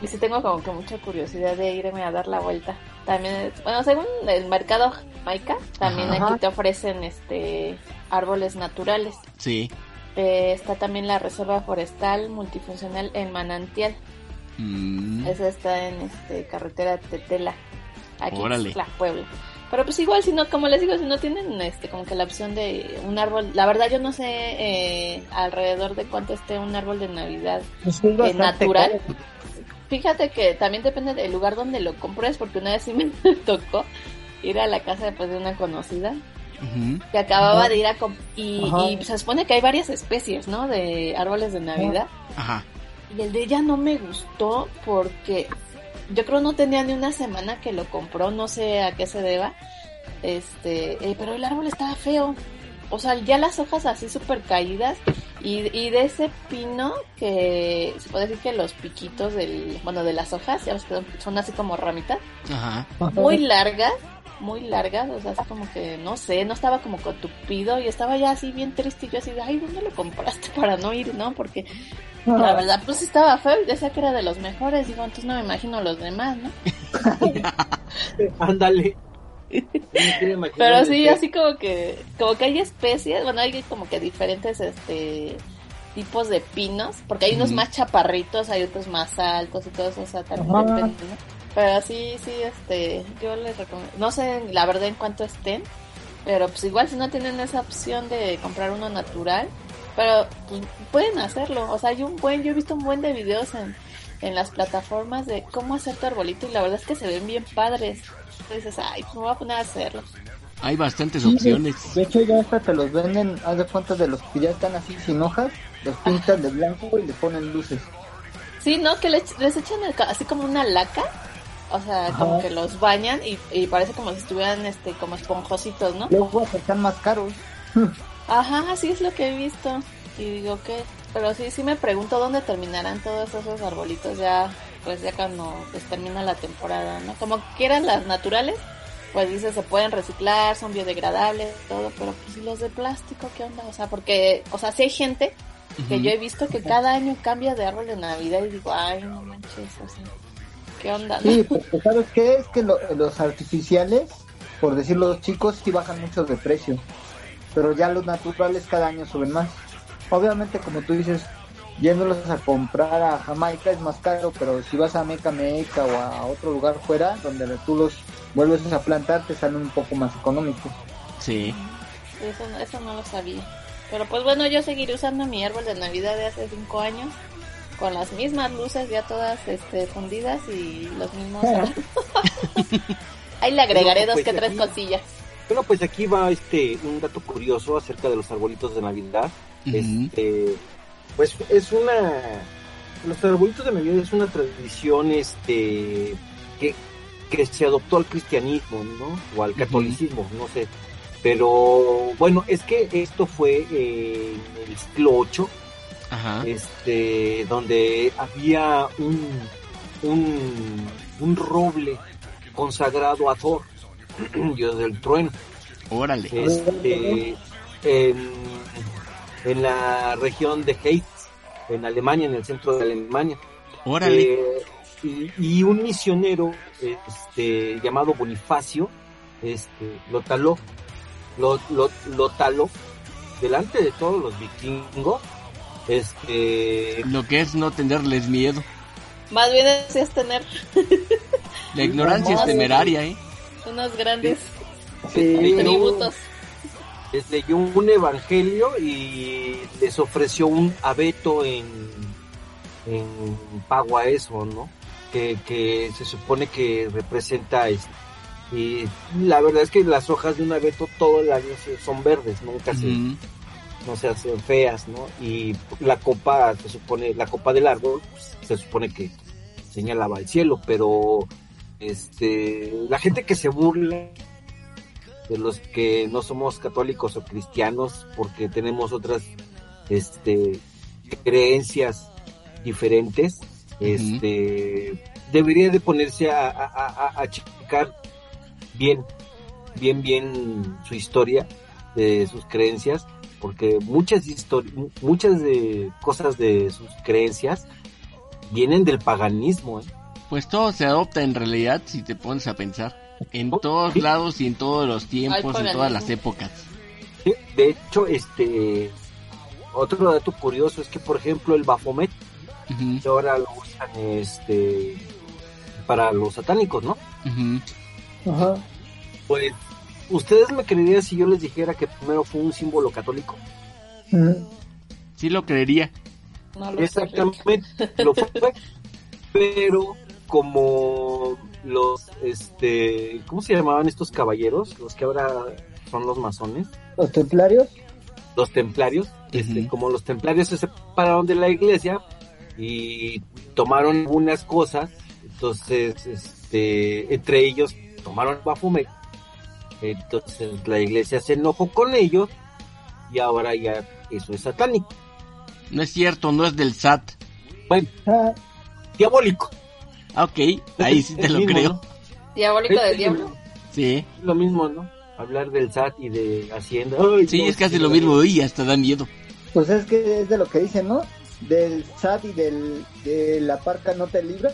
Y sí tengo como que mucha curiosidad de irme a dar la vuelta. También, bueno, según el mercado Maica, también aquí te ofrecen este árboles naturales. Sí. Eh, está también la reserva forestal multifuncional en Manantial. Mm. Esa está en este carretera Tetela, aquí en la Puebla. Pero pues igual, si no, como les digo, si no tienen este como que la opción de un árbol, la verdad yo no sé eh, alrededor de cuánto esté un árbol de Navidad eh, natural. Fíjate que también depende del lugar donde lo compres, porque una vez sí me tocó ir a la casa después de una conocida que acababa de ir a y, y, se supone que hay varias especies, ¿no? De árboles de Navidad. Ajá. Y el de ella no me gustó porque yo creo no tenía ni una semana que lo compró, no sé a qué se deba. Este, eh, pero el árbol estaba feo. O sea, ya las hojas así súper caídas. Y, y, de ese pino que se puede decir que los piquitos del, bueno, de las hojas, ya son así como ramitas. Ajá. Muy largas, muy largas, o sea, así como que, no sé, no estaba como cotupido y estaba ya así bien triste y yo así de, ay, ¿dónde lo compraste para no ir, no? Porque la verdad, pues estaba feo y decía que era de los mejores. Digo, entonces no me imagino los demás, ¿no? Ándale. Pero sí, así como que, como que hay especies, bueno, hay como que diferentes, este, tipos de pinos, porque hay unos más chaparritos, hay otros más altos y todo eso, o sea, también depende, Pero sí, sí, este, yo les recomiendo, no sé la verdad en cuánto estén, pero pues igual si no tienen esa opción de comprar uno natural, pero pues, pueden hacerlo. O sea, hay un buen, yo he visto un buen de videos en, en las plataformas de cómo hacer tu arbolito y la verdad es que se ven bien padres. Entonces dices, ay, pues me voy a poner a hacerlo. Hay bastantes opciones. De, hecho, ya hasta te los venden, haz de cuenta de los que ya están así sin hojas, los pintan de blanco y le ponen luces. Sí, ¿no? Que les, les echan así como una laca. O sea, como que los bañan y, y, parece como si estuvieran este como esponjositos, ¿no? Luego están más caros. Ajá, así es lo que he visto. Y digo que, pero sí, sí me pregunto dónde terminarán todos esos arbolitos ya, pues ya cuando pues termina la temporada, ¿no? Como quieran las naturales, pues dice se pueden reciclar, son biodegradables, todo, pero pues los de plástico, ¿qué onda? O sea, porque, o sea, si hay gente que yo he visto que cada año cambia de árbol de Navidad y digo, ay, no manches, o ¿qué onda? Sí, porque ¿sabes qué? Es que los artificiales, por decirlo los chicos, sí bajan mucho de precio, pero ya los naturales cada año suben más. Obviamente, como tú dices, yéndolos a comprar a Jamaica es más caro, pero si vas a Meca Meca o a otro lugar fuera, donde tú los vuelves a plantar, te salen un poco más económicos. Sí. Eso, eso no lo sabía. Pero pues bueno, yo seguiré usando mi árbol de Navidad de hace cinco años, con las mismas luces ya todas este, fundidas y los mismos... Ahí le agregaré dos pues que tres cosillas. Bueno, pues aquí va este un dato curioso acerca de los arbolitos de Navidad. Este pues es una los arbolitos de Navidad es una tradición este que, que se adoptó al cristianismo, ¿no? O al catolicismo, no sé. Pero bueno, es que esto fue en el siglo VIII, este, donde había un, un, un roble consagrado a Thor, dios del trueno. Órale. Este, en, en la región de Heitz, en Alemania, en el centro de Alemania. Órale. Eh, y, un misionero este, llamado Bonifacio este, lo taló, lo, lo, taló delante de todos los vikingos. Este, lo que es no tenerles miedo. Más bien es, tener. La ignorancia es temeraria, ¿eh? Unos grandes sí, tributos les leyó un evangelio y les ofreció un abeto en, en pago a eso, ¿no? Que, que se supone que representa esto. Y la verdad es que las hojas de un abeto todo el año son verdes, nunca se, no se hacen feas, ¿no? Y la copa, se supone, la copa del árbol, se supone que señalaba al cielo, pero este, la gente que se burla de los que no somos católicos o cristianos porque tenemos otras este creencias diferentes este debería de ponerse a, a, checar bien bien bien su historia de sus creencias porque muchas muchas de cosas de sus creencias vienen del paganismo ¿eh? pues todo se adopta en realidad si te pones a pensar en todos lados y en todos los tiempos, en todas las épocas. de hecho, este otro dato curioso es que, por ejemplo, el Bafomet, ahora lo usan este para los satánicos, ¿no? Ajá. Pues, ¿ustedes me creerían si yo les dijera que primero fue un símbolo católico? Sí lo creería. Exactamente, lo fue, pero como los, este, ¿cómo se llamaban estos caballeros? Los que ahora son los masones. ¿Los templarios? Los templarios, este, como los templarios se separaron de la iglesia y tomaron algunas cosas, entonces, este, entre ellos tomaron Baphomet, entonces la iglesia se enojó con ellos y ahora ya eso es satánico. No es cierto, no es del SAT. Bueno, ah. diabólico. Ah, ok, ahí sí te lo creo. ¿Diabólico del diablo? Sí. Lo mismo, ¿no? Hablar del SAT y de Hacienda. sí, es casi lo mismo y hasta da miedo. Pues es que es de lo que dicen, ¿no? Del SAT y del, de la parca no te libras.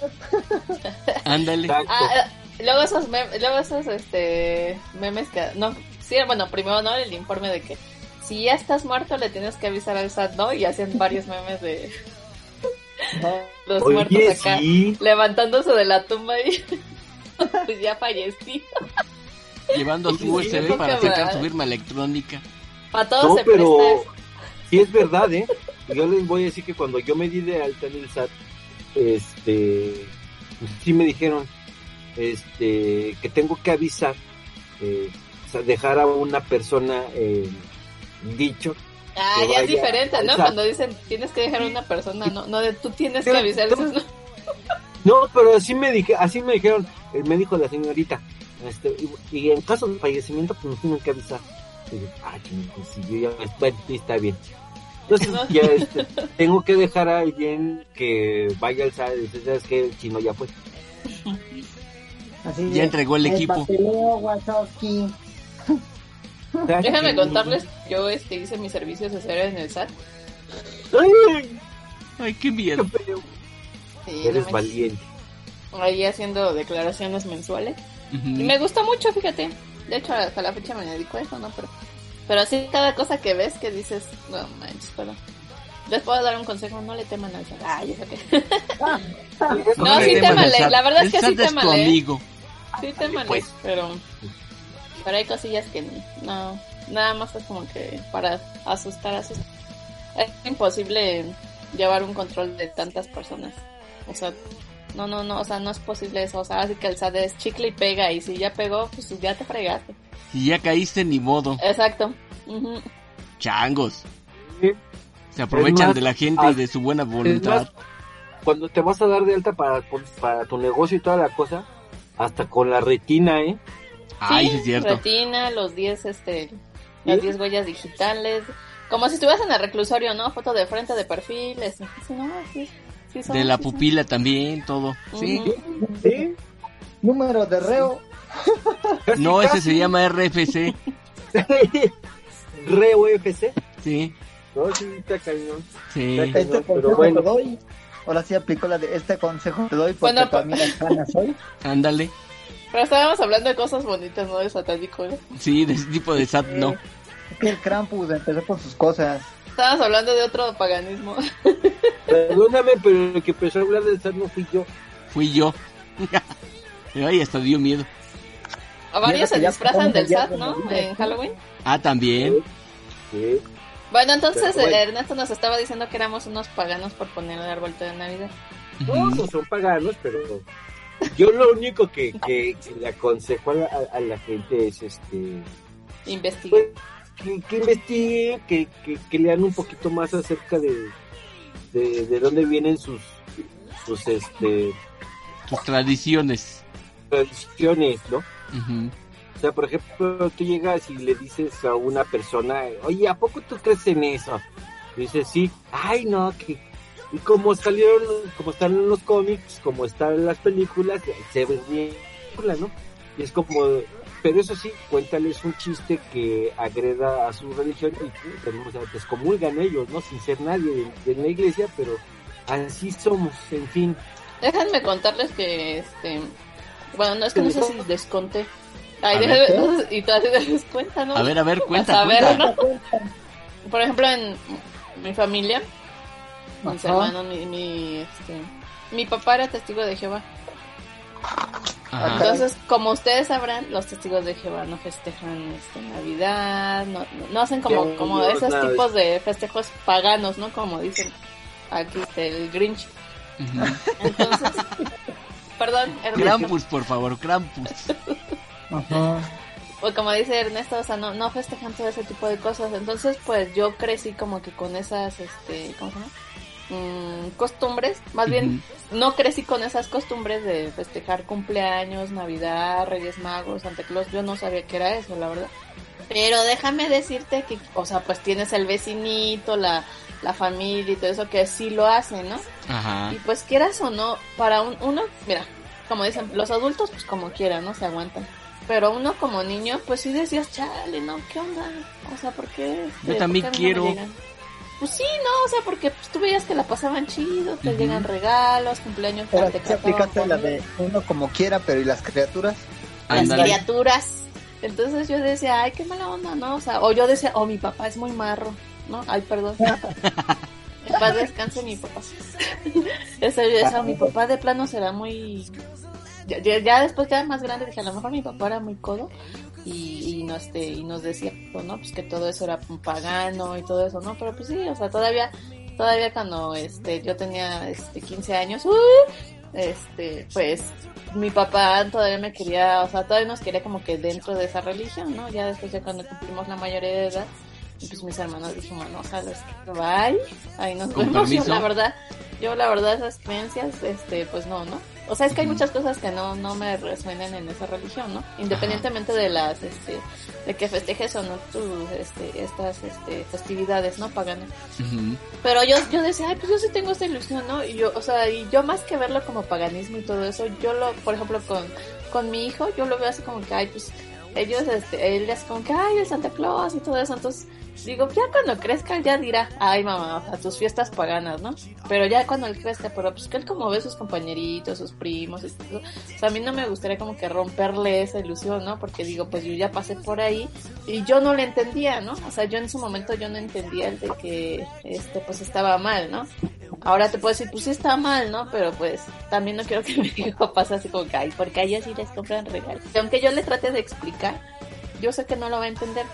Ándale. Ah, luego esos, memes, luego esos este, memes que... No, sí, bueno, primero, ¿no? El informe de que si ya estás muerto le tienes que avisar al SAT, ¿no? Y hacen varios memes de... Los muertos acá levantándose de la tumba y pues ya fallecí. Llevando su USB para sacar su firma electrónica. Para todos no, pero sí es verdad, ¿eh? Yo les voy a decir que cuando yo me di de alta en el SAT, este, pues sí me dijeron, este, que tengo que avisar, eh, o sea, dejar a una persona eh, dicho Ah, ya es diferente, ¿no? Cuando dicen tienes que dejar a una persona, no, no de tú tienes que avisar. No, no. no, pero así me dije, así me dijeron, me dijo la señorita, este, y, en caso de fallecimiento, pues nos tienen que avisar. Y yo, ah, pues si yo ya, bueno, está bien. Entonces, ya este, tengo que dejar a alguien que vaya al SAD y dice, ¿sabes qué? El chino ya fue. ya entregó el equipo. Déjame contarles, yo este hice mis servicios de ser en el SAT. Ay, qué miedo. Eres valiente. Ahí haciendo declaraciones mensuales. Y me gusta mucho, fíjate. De hecho, hasta la fecha me dedico a eso, ¿no? Pero, pero así cada cosa que ves que dices, no manches, pero... Les puedo dar un consejo, no le teman al SAT. Ah, ya sé no, sí temale, la verdad es que sí temale. amigo. Sí temale, pues. pero... Pero hay cosillas que no, nada más es como que para asustar, asustar. Es imposible llevar un control de tantas personas. O sea, no, no, no, o sea, no es posible eso. O sea, así que el es chicle y pega y si ya pegó, pues ya te fregaste. Si ya caíste, ni modo. Exacto. Changos. Se aprovechan de la gente y de su buena voluntad. cuando te vas a dar de alta para, para tu negocio y toda la cosa, hasta con la retina, ¿eh? Ay, sí, es cierto. Retina, los 10, este, las 10 huellas digitales. Como si estuvieras en el reclusorio, ¿no? Foto de frente, de perfil, no, de la pupila también, todo. Sí. ¿Sí? Número de reo. No, ese se llama RFC. ¿Reo FC? Sí. No, sí, está cañón. Sí. Este pero bueno. doy. Ahora sí aplico la de este consejo te doy porque bueno, también la soy. Ándale. Pero estábamos hablando de cosas bonitas, no de satánico, ¿eh? Sí, de ese tipo de sat, no. el Krampus empezó con sus cosas. Estábamos hablando de otro paganismo. Perdóname, pero el que empezó a hablar del SAT no fui yo. Fui yo. Ay, hasta dio miedo. A varios se disfrazan del SAT, ¿no? En Halloween. Ah, también. Sí. Bueno, entonces Ernesto nos estaba diciendo que éramos unos paganos por poner el árbol de Navidad. No, no son paganos, pero yo lo único que, que, le aconsejo a la, gente es este investigue. pues, que, investigue que, que, lean un poquito más acerca de, de, dónde vienen sus sus este sus tradiciones. tradiciones no o sea por ejemplo tú llegas y le dices a una persona oye a poco tú crees en eso y dices sí. Ay no que y como salieron, como están en los cómics, como están en las películas, se ve bien, ¿no? Y es como, pero eso sí, cuéntales un chiste que agreda a su religión y tenemos a descomulgan ellos, ¿no? Sin ser nadie de, la iglesia, pero así somos, en fin. Déjenme contarles que, este, bueno, no es que no sé si les conté. Ay, déjenme, y todavía les cuenta, ¿no? A ver, a ver, cuenta, cuenta. Por ejemplo, en mi familia, mis hermanos, mi, mi, este, mi papá era testigo de Jehová. Entonces, como ustedes sabrán, los testigos de Jehová no festejan este, Navidad, no, no, hacen como, como esos tipos de festejos paganos, ¿no? Como dicen aquí este, el Grinch. Entonces, perdón, Ernesto. Krampus, por favor, Krampus. Pues como dice Ernesto, o sea, no, no festejan todo ese tipo de cosas. Entonces, pues yo crecí como que con esas, este, ¿cómo se llama? Mm, costumbres, más bien no crecí con esas costumbres de festejar cumpleaños, Navidad, Reyes Magos, Santa Claus, yo no sabía que era eso, la verdad. Pero déjame decirte que, o sea, pues tienes el vecinito, la, la familia y todo eso que sí lo hacen, ¿no? Y pues quieras o no, para un, uno, mira, como dicen, los adultos pues como quieran, ¿no? Se aguantan. Pero uno como niño, pues sí decías, chale, ¿no? ¿Qué onda? O sea, ¿por qué? Yo también quiero. Pues sí, no, o sea, porque pues, tú veías que la pasaban chido, te llegan regalos, cumpleaños, pero te aplicaste la de uno como quiera, pero ¿y las criaturas? Las criaturas. Entonces yo decía, ay, qué mala onda, ¿no? O sea, o yo decía, oh, mi papá es muy marro, ¿no? Ay, perdón. en paz descanse mi papá. Eso yo decía, mi papá de plano será muy... Ya, ya, después, ya más grande, dije, a lo mejor mi papá era muy codo y, y, nos, este, y nos decía, ¿no? Pues que todo eso era pagano y todo eso, ¿no? Pero pues sí, o sea, todavía, todavía cuando este, yo tenía este, 15 años, uh, este, pues mi papá todavía me quería, o sea, todavía nos quería como que dentro de esa religión, ¿no? Ya después de cuando cumplimos la mayoría de edad, y pues mis hermanos dijimos, no, sabes que bye, ahí nos vemos, la verdad, yo la verdad esas creencias, este, pues no, ¿no? O sea, es que hay muchas cosas que no, no me resuenan en esa religión, ¿no? Independientemente de las, este, de que festejes o no tus, este, estas, este, festividades, ¿no? Paganas. Pero yo, yo decía, ay, pues yo sí tengo esta ilusión, ¿no? Y yo, o sea, y yo más que verlo como paganismo y todo eso, yo lo, por ejemplo, con, con mi hijo, yo lo veo así como que, ay, pues, ellos, este, él es como que, ay, el Santa Claus y todo eso, entonces, Digo, ya cuando crezca ya dirá, ay mamá, a tus fiestas paganas, ¿no? Pero ya cuando él crezca, pero pues que él como ve sus compañeritos, sus primos, y todo, o sea, a mí no me gustaría como que romperle esa ilusión, ¿no? Porque digo, pues yo ya pasé por ahí y yo no le entendía, ¿no? O sea, yo en su momento yo no entendía el de que, este, pues estaba mal, ¿no? Ahora te puedo decir, pues sí está mal, ¿no? Pero pues también no quiero que mi hijo pase así como que, ay, porque a ellas sí les compran regalos. Y aunque yo le trate de explicar, yo sé que no lo va a entender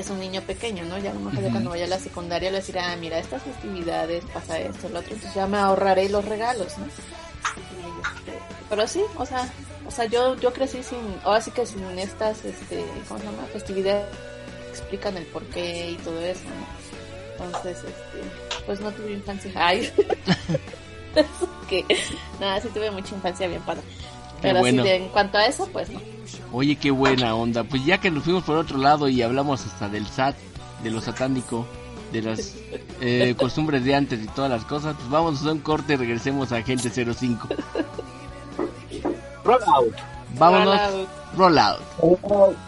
es un niño pequeño, ¿no? Ya a lo mejor cuando vaya a la secundaria le dirá, ah, mira, estas festividades pasa esto, lo otro, entonces ya me ahorraré los regalos, ¿no? Este, pero sí, o sea, o sea, yo, yo crecí sin, ahora sí que sin estas, este, ¿cómo se llama? Festividades explican el porqué y todo eso, ¿no? Entonces, este, pues no tuve infancia. Ay, que, nada, sí tuve mucha infancia bien padre. Pero bueno. en cuanto a eso, pues no. Oye, qué buena onda. Pues ya que nos fuimos por otro lado y hablamos hasta del SAT, de lo satánico, de las eh, costumbres de antes y todas las cosas, pues vamos a un corte y regresemos a Agente 05. Roll out. Vámonos. Roll out. Roll out.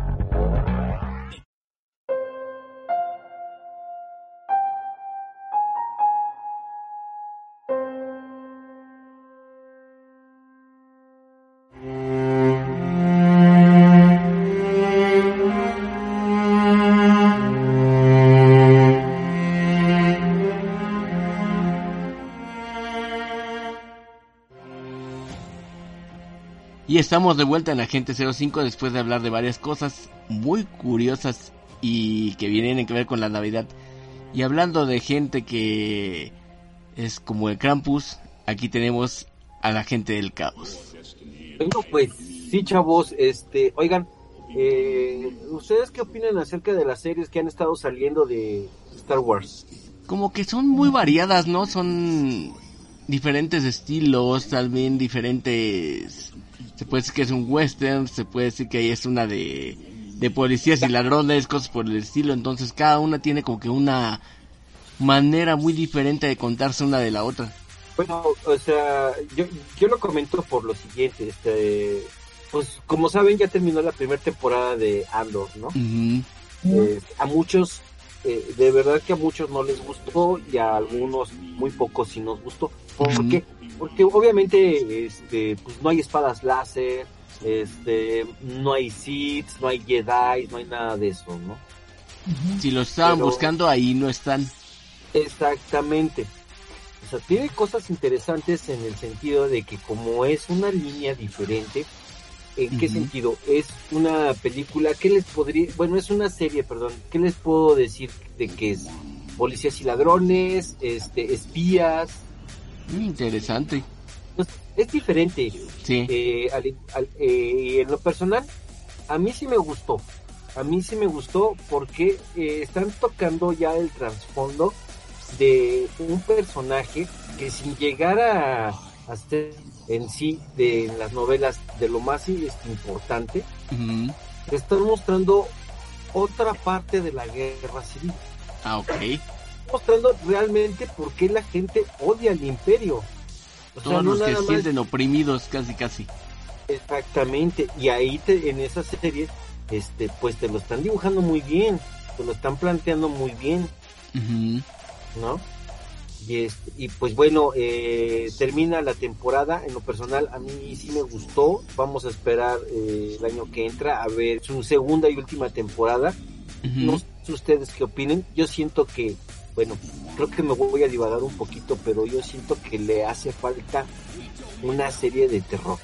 Estamos de vuelta en Agente 05 después de hablar de varias cosas muy curiosas y que vienen que ver con la Navidad. Y hablando de gente que es como el Krampus, aquí tenemos a la gente del caos. Bueno, pues sí, chavos, este, oigan, eh, ¿ustedes qué opinan acerca de las series que han estado saliendo de Star Wars? Como que son muy variadas, ¿no? Son diferentes estilos, también diferentes se puede decir que es un western, se puede decir que es una de, de policías y ladrones, cosas por el estilo, entonces cada una tiene como que una manera muy diferente de contarse una de la otra. Bueno, o sea, yo, yo lo comento por lo siguiente, este, pues como saben ya terminó la primera temporada de Andor, ¿no? Eh, a muchos, eh, de verdad que a muchos no les gustó y a algunos muy pocos sí nos gustó. ¿Por qué? Porque obviamente este pues no hay espadas láser este no hay Sith no hay Jedi no hay nada de eso no si lo estaban buscando ahí no están. Exactamente. O sea tiene cosas interesantes en el sentido de que como es una línea diferente ¿En qué sentido? Es una película, ¿qué les podría, bueno, es una serie, perdón, ¿qué les puedo decir de que es? Policías y ladrones, este, espías, Interesante. Pues, es diferente. Sí. Eh, eh, en lo personal, a mí sí me gustó. A mí sí me gustó porque eh, están tocando ya el trasfondo de un personaje que sin llegar a, a ser en sí de las novelas de lo más importante, están mostrando otra parte de la guerra civil. Ah, ok mostrando realmente por qué la gente odia al imperio. Todos los que se sienten oprimidos casi casi. Exactamente, y ahí te, en esa serie, este, pues te lo están dibujando muy bien, te lo están planteando muy bien, ¿no? Y, este, y pues bueno, eh, termina la temporada, en lo personal a mí sí me gustó, vamos a esperar eh, el año que entra a ver su segunda y última temporada, no sé ustedes qué opinen, yo siento que bueno, creo que me voy a divagar un poquito, pero yo siento que le hace falta una serie de terror.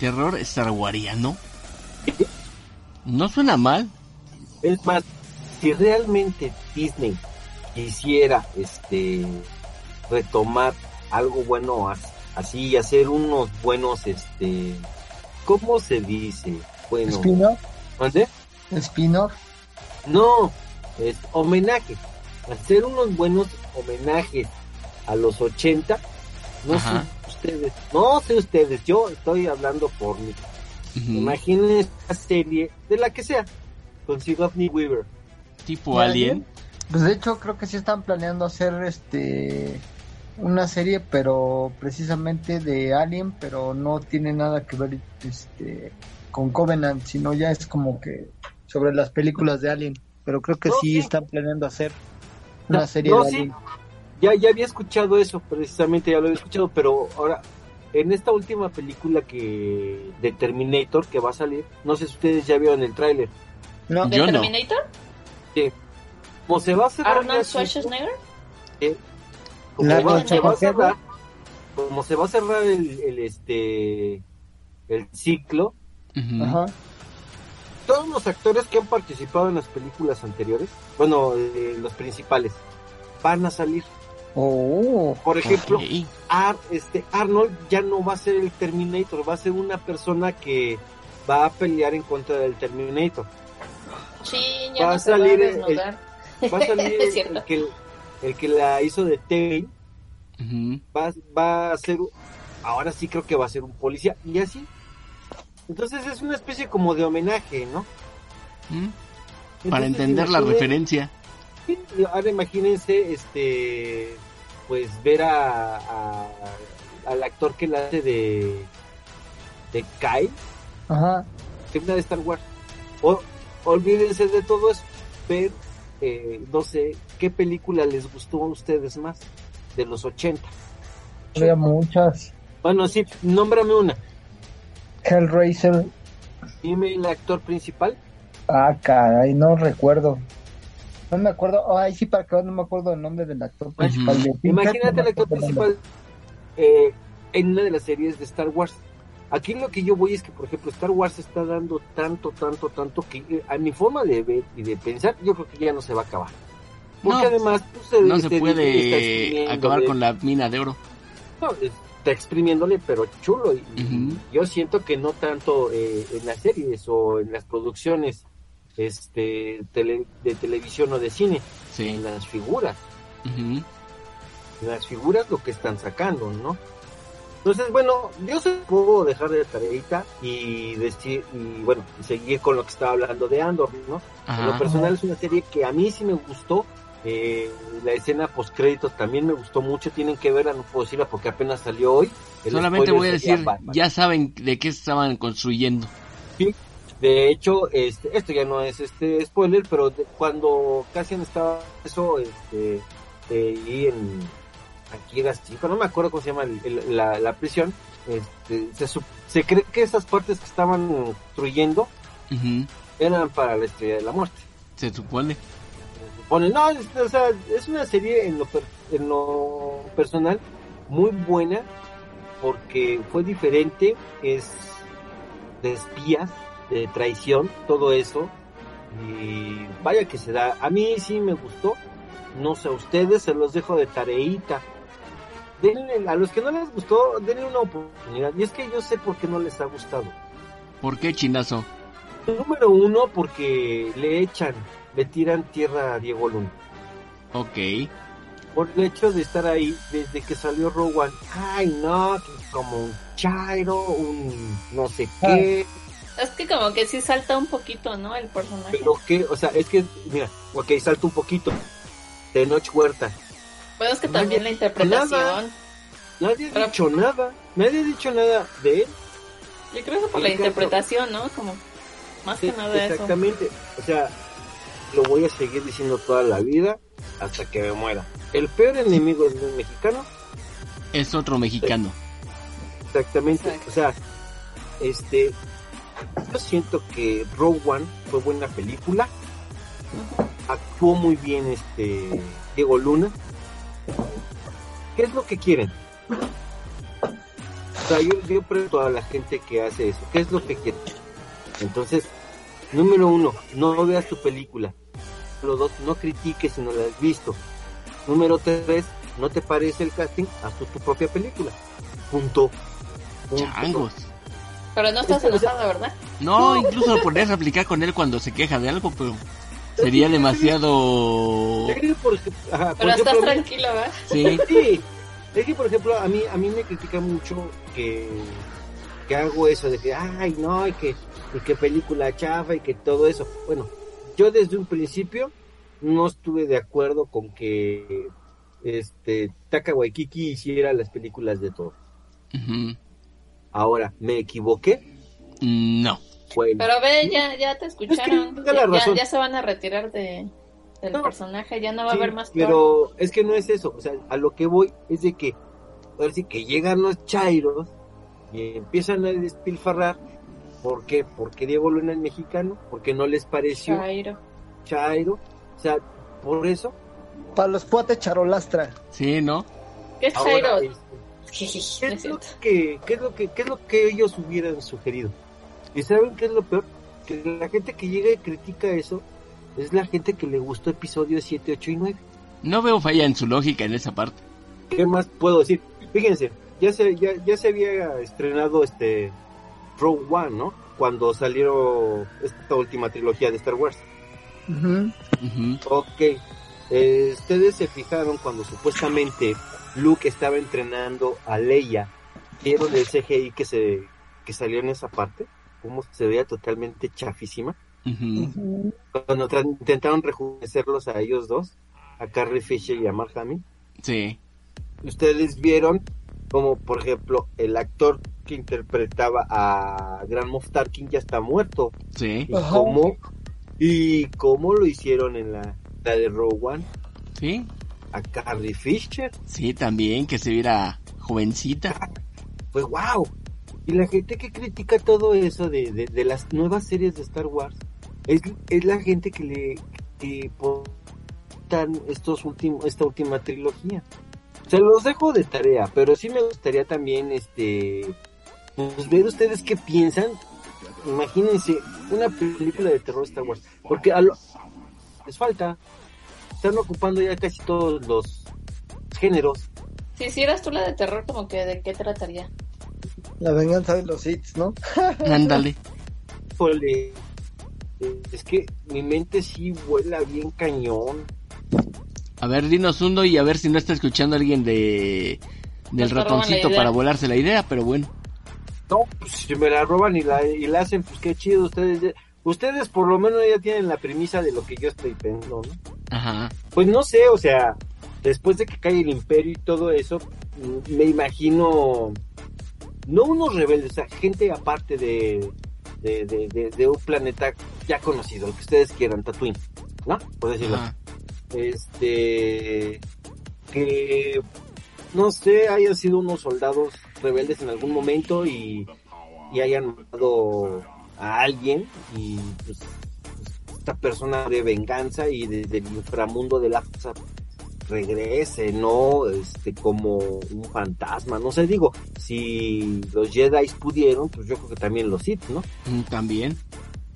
¿Terror starwariano? No suena mal. Es más, si realmente Disney quisiera este retomar algo bueno así y hacer unos buenos este ¿cómo se dice? Bueno, ¿Spin-off? ¿Dónde? ¿Spin-off? No, es homenaje. Hacer unos buenos homenajes a los 80. No sé ustedes, no sé ustedes, yo estoy hablando por mí. Imaginen esta serie, de la que sea, con Sigourney Weaver. Tipo Alien. Pues de hecho creo que sí están planeando hacer este una serie pero precisamente de Alien, pero no tiene nada que ver este con Covenant, sino ya es como que sobre las películas de Alien, pero creo que sí, están planeando hacer una serie de Alien. Ya ya había escuchado eso, precisamente ya lo había escuchado, pero ahora en esta última película que de Terminator que va a salir, no sé si ustedes ya vieron el tráiler. No. ¿De Terminator? Sí. Como se va a cerrar Arnold Schwarzenegger. como, se va a cerrar, como se va a cerrar el, este el ciclo, todos los actores que han participado en las películas anteriores, bueno, eh, los principales, van a salir. Oh, Por ejemplo, este Arnold ya no va a ser el Terminator, va a ser una persona que va a pelear en contra del Terminator. Sí, ya va a salir el, va a salir el, que, el que la hizo de Tail. va, va a ser, ahora sí creo que va a ser un policía y así. Entonces es una especie como de homenaje, ¿no? Para entender la referencia. Ahora imagínense, este, pues ver a, al actor que la hace de de Kai, Ajá. que una de Star Wars. O, olvídense de todo eso, ver, eh, no sé, ¿qué película les gustó a ustedes más de los 80? Había muchas. Bueno, sí, nómbrame una. Hellraiser. Dime el actor principal. Ah, caray, no recuerdo. No me acuerdo, ay, sí, para que no me acuerdo el nombre del actor principal. Imagínate el actor principal eh, en una de las series de Star Wars. Aquí lo que yo voy es que, por ejemplo, Star Wars está dando tanto, tanto, tanto que eh, a mi forma de ver y de pensar, yo creo que ya no se va a acabar. Porque además, pues, no se puede acabar con la mina de oro. No, está exprimiéndole, pero chulo. Y, yo siento que no tanto eh, en las series o en las producciones este de televisión o de cine, en las figuras. En las figuras lo que están sacando, ¿no? Entonces, bueno, yo se puedo dejar de tareita y decir, y bueno, seguir con lo que estaba hablando de Andor, ¿no? En lo personal es una serie que a mí sí me gustó. Eh, la escena post créditos también me gustó mucho. Tienen que verla, no puedo decirla porque apenas salió hoy. Solamente voy a decir, ya saben de qué estaban construyendo. Sí, de hecho, este, esto ya no es este spoiler, pero cuando Cassian estaba eso, este, eh, y en aquí era chico, no me acuerdo cómo se llama la, prisión, este, se, se, cree que esas partes que estaban construyendo eran para la estrella de la muerte. Se supone. Supone, no, es, o sea, es una serie en lo, en lo personal muy buena porque fue diferente, es de espías, de traición, todo eso. Y vaya que se da. A mí sí me gustó. No sé, a ustedes se los dejo de tareita denle, a los que no les gustó, denle una oportunidad. Y es que yo sé por qué no les ha gustado. ¿Por qué, chinazo? Número uno, porque le echan, le tiran tierra a Diego Luna. Ok. Por el hecho de estar ahí desde que salió Rowan. Ay, no, como un chairo, un no sé qué. Es que como que sí salta un poquito, ¿no? El personaje. Pero que, o sea, es que, mira, ok, salta un poquito. De Noche Huerta bueno, es que también la interpretación. Nadie ha dicho nada. Nadie ha dicho nada de él. Yo creo que por la interpretación, ¿no? Como más que nada Exactamente. O sea, lo voy a seguir diciendo toda la vida hasta que me muera. El peor enemigo de un mexicano es otro mexicano. Exactamente. O sea, este, yo siento que Rogue One fue buena película. Actuó muy bien este Diego Luna. ¿Qué es lo que quieren? O sea, yo, pregunto a la gente que hace eso, ¿qué es lo que quieren? Entonces, número uno, no veas tu película. Número dos, no critiques si no la has visto. Número tres, no te parece el casting, haz tu, propia película. Punto. Changos. Pero no estás enojado, ¿verdad? No, incluso podrías aplicar con él cuando se queja de algo, pero sería demasiado... pero estás tranquilo, ¿verdad? Sí. sí. Es que, por ejemplo, a mí, a mí me critica mucho que, que hago eso de que, ay, no, y que, y que película chafa y que todo eso. Bueno, yo desde un principio no estuve de acuerdo con que este Taka Waikiki hiciera las películas de todo. Ahora, ¿me equivoqué? No. Pero ve, ya, ya te escucharon. ya, se van a retirar de, del personaje, ya no va a haber más. Pero es que no es eso, o sea, a lo que voy es de que, a ver si que llegan los chairos y empiezan a despilfarrar. ¿Por qué? Porque Diego Luna es mexicano, porque no les pareció. Chairo. Chairo. O sea, por eso. Para los puates charolastra. Sí, ¿no? ¿Qué es Chairo? ¿qué, es lo que, ¿qué, es lo que, ¿Qué es lo que ellos hubieran sugerido? ¿Y saben qué es lo peor? Que la gente que llega y critica eso es la gente que le gustó episodios 7, 8 y 9. No veo falla en su lógica en esa parte. ¿Qué más puedo decir? Fíjense, ya se, ya, ya se había estrenado este Rogue One, ¿no? Cuando salieron esta última trilogía de Star Wars. Ok. Eh, Ustedes se fijaron cuando supuestamente Luke estaba entrenando a Leia. ¿Vieron el CGI que se que salió en esa parte? Cómo se veía totalmente chafísima. Cuando intentaron rejuvenecerlos a ellos dos, a Carrie Fisher y a Mark Hamill. Sí. Ustedes vieron como, por ejemplo, el actor que interpretaba a Grand Moff Tarkin ya está muerto. Sí. ¿Y cómo, y cómo lo hicieron en la, de Rogue One? Sí. A Carrie Fisher. Sí, también, que se viera jovencita. Pues wow. Y la gente que critica todo eso de, de las nuevas series de Star Wars, es, es la gente que le que estos últimos esta última trilogía. Se los dejo de tarea, pero sí me gustaría también este pues, ver ustedes qué piensan. Imagínense una película de terror Star Wars, porque a lo, les falta. Están ocupando ya casi todos los géneros. Si hicieras tú la de terror, como que de qué trataría? La venganza de los hits, ¿no? Ándale es que mi mente sí vuela bien cañón. A ver, dinos uno y a ver si no está escuchando alguien de del ratoncito para volarse la idea, pero bueno. No, pues si me la roban y la, y la hacen, pues qué chido. Ustedes, ustedes por lo menos ya tienen la premisa de lo que yo estoy pensando, ¿no? Ajá. Pues no sé, o sea, después de que cae el imperio y todo eso, me imagino, no unos rebeldes, o sea, gente aparte de, de, un planeta ya conocido, lo que ustedes quieran, Tatooine, ¿no? Por decirlo. Este, que, no sé, hayan sido unos soldados rebeldes en algún momento y, y hayan matado a alguien y pues esta persona de venganza y desde el inframundo de la fuerza regrese, ¿no? Este, como un fantasma, no sé, digo, si los Jedi pudieron, pues yo creo que también los Sith, ¿no? Mm, también.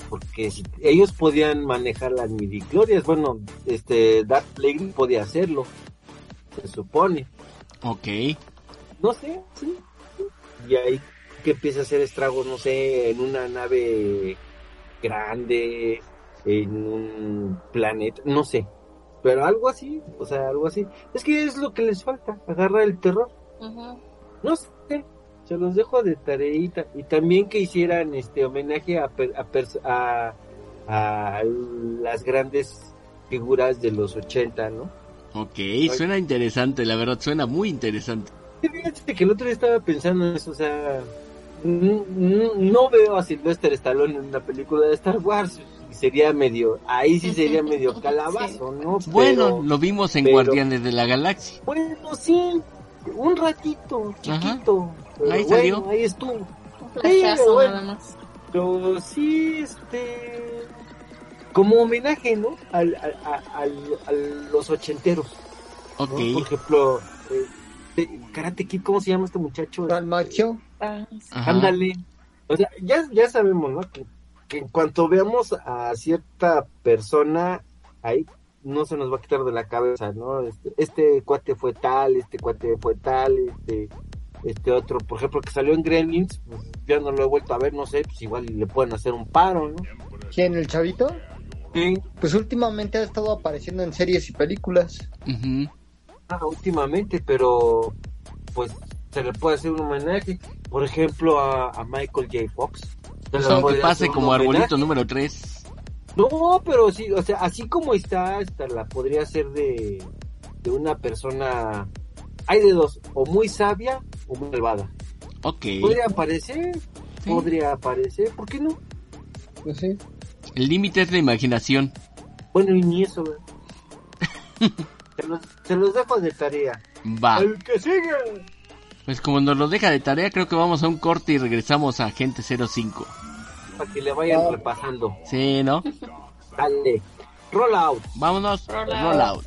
Porque si ellos podían manejar las midichlorias, bueno, este, Darth Plagueis podía hacerlo, se supone. Ok. No sé, sí. Y ahí que empieza a hacer estragos, no sé, en una nave grande, en un planeta, no sé, pero algo así, o sea, algo así. Es que es lo que les falta, agarrar el terror. No sé, se los dejo de tareita. Y también que hicieran este homenaje a, a, a, las grandes figuras de los 80, ¿no? Ok, suena interesante, la verdad, suena muy interesante. Fíjate que el otro día estaba pensando en eso, o sea, no veo a Sylvester Stallone en una película de Star Wars sería medio, ahí sí sería medio calabazo, ¿no? bueno, lo vimos en Guardianes de la Galaxia. Bueno, sí, un ratito, chiquito. ahí salió. ahí estuvo. Sí, bueno, pero sí, este, como homenaje, ¿no? Al, a, los ochenteros. Ok. Por ejemplo, eh, Karate Kid, ¿cómo se llama este muchacho? Al macho. Ándale. O sea, ya, ya sabemos, ¿no? Que que en cuanto veamos a cierta persona ahí, no se nos va a quitar de la cabeza, ¿no? Este, este cuate fue tal, este cuate fue tal, este este otro, por ejemplo, que salió en Gremlins, pues ya no lo he vuelto a ver, no sé, pues igual le pueden hacer un paro, ¿no? ¿Quién, el chavito? Sí. Pues últimamente ha estado apareciendo en series y películas. Ah, últimamente, pero pues se le puede hacer un homenaje, por ejemplo, a, Michael J. Fox. Eso que pase como arbolito número 3. No, pero sí, o sea, así como está, hasta la podría ser de, de una persona hay de dos, o muy sabia o muy malvada. Ok. Podría aparecer, podría aparecer, ¿por qué no? Pues sí. El límite es la imaginación. Bueno, y ni eso, se, los, dejo de tarea. Va. El que sigue. Pues como nos lo deja de tarea, creo que vamos a un corte y regresamos a Agente 05. Para que le vayan repasando. Sí, ¿no? Dale. Roll out. Vámonos. Roll, out.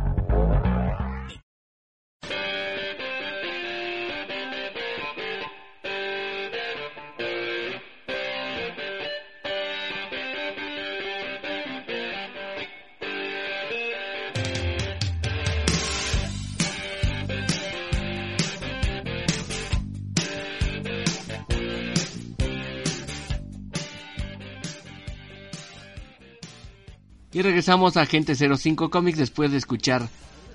Y regresamos a Agente 05 Comics después de escuchar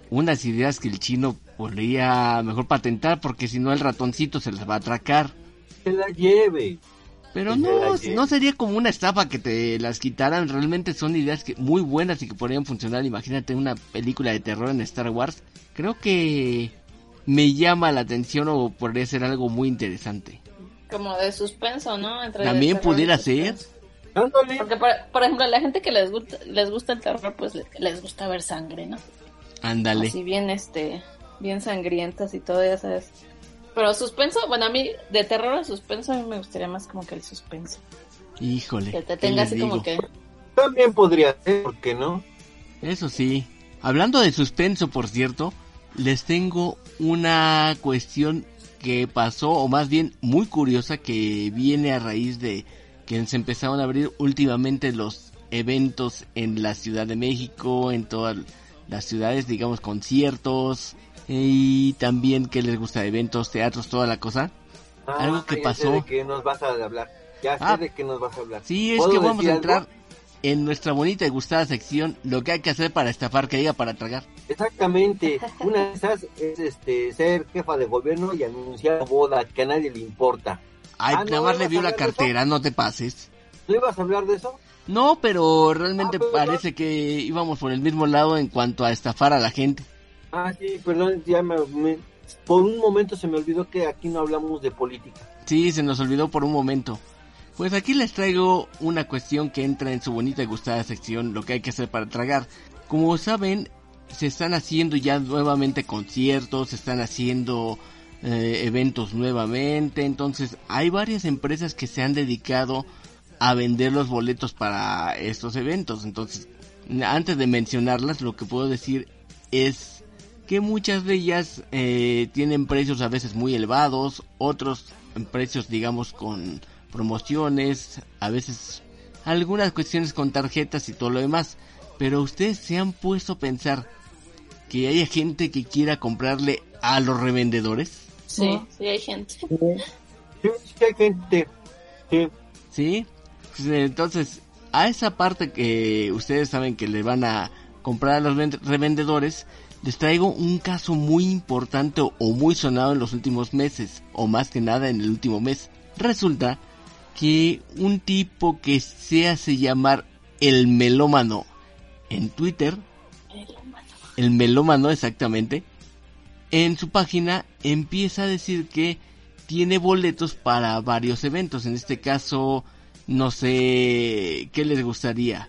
unas ideas que el chino podría mejor patentar porque si no el ratoncito se las va a atracar. Que la lleve. Pero no, no sería como una estafa que te las quitaran, realmente son ideas que muy buenas y que podrían funcionar. Imagínate una película de terror en Star Wars. Creo que me llama la atención o podría ser algo muy interesante. Como de suspenso, ¿no? También pudiera ser. Porque, por, ejemplo, a la gente que les gusta, les gusta el terror, pues les gusta ver sangre, ¿no? Ándale. Así bien, este, bien sangrientas y todo, ya sabes. Pero suspenso, bueno, a mí, de terror a suspenso, a mí me gustaría más como que el suspenso. Híjole. Que te tenga así como que... También podría ser, ¿por qué no? Eso sí. Hablando de suspenso, por cierto, les tengo una cuestión que pasó, o más bien muy curiosa, que viene a raíz de que se empezaron a abrir últimamente los eventos en la Ciudad de México, en todas las ciudades, digamos conciertos y también que les gusta eventos, teatros, toda la cosa. Ah, algo que pasó. de qué nos vas a hablar. Ya sé ah. de qué nos vas a hablar. Sí, es que vamos a entrar en nuestra bonita y gustada sección lo que hay que hacer para estafar que haya para tragar. Exactamente. Una de esas es este ser jefa de gobierno y anunciar boda que a nadie le importa. Ay, ah, nada más le vio la cartera, no te pases. ¿No ibas a hablar de eso? No, pero realmente ah, parece que íbamos por el mismo lado en cuanto a estafar a la gente. Ah, sí, perdón, ya me, por un momento se me olvidó que aquí no hablamos de política. Sí, se nos olvidó por un momento. Pues aquí les traigo una cuestión que entra en su bonita y gustada sección, lo que hay que hacer para tragar. Como saben, se están haciendo ya nuevamente conciertos, se están haciendo eh, eventos nuevamente. Entonces hay varias empresas que se han dedicado a vender los boletos para estos eventos. Entonces, antes de mencionarlas, lo que puedo decir es que muchas de ellas eh, tienen precios a veces muy elevados, otros precios digamos con promociones, a veces algunas cuestiones con tarjetas y todo lo demás. Pero ustedes se han puesto a pensar que haya gente que quiera comprarle a los revendedores. Sí, sí hay gente. Sí, sí hay gente. Sí. Sí. Entonces, a esa parte que ustedes saben que le van a comprar a los revendedores, les traigo un caso muy importante o muy sonado en los últimos meses, o más que nada en el último mes. Resulta que un tipo que se hace llamar el melómano en Twitter, el melómano exactamente, en su página empieza a decir que tiene boletos para varios eventos. En este caso, no sé qué les gustaría.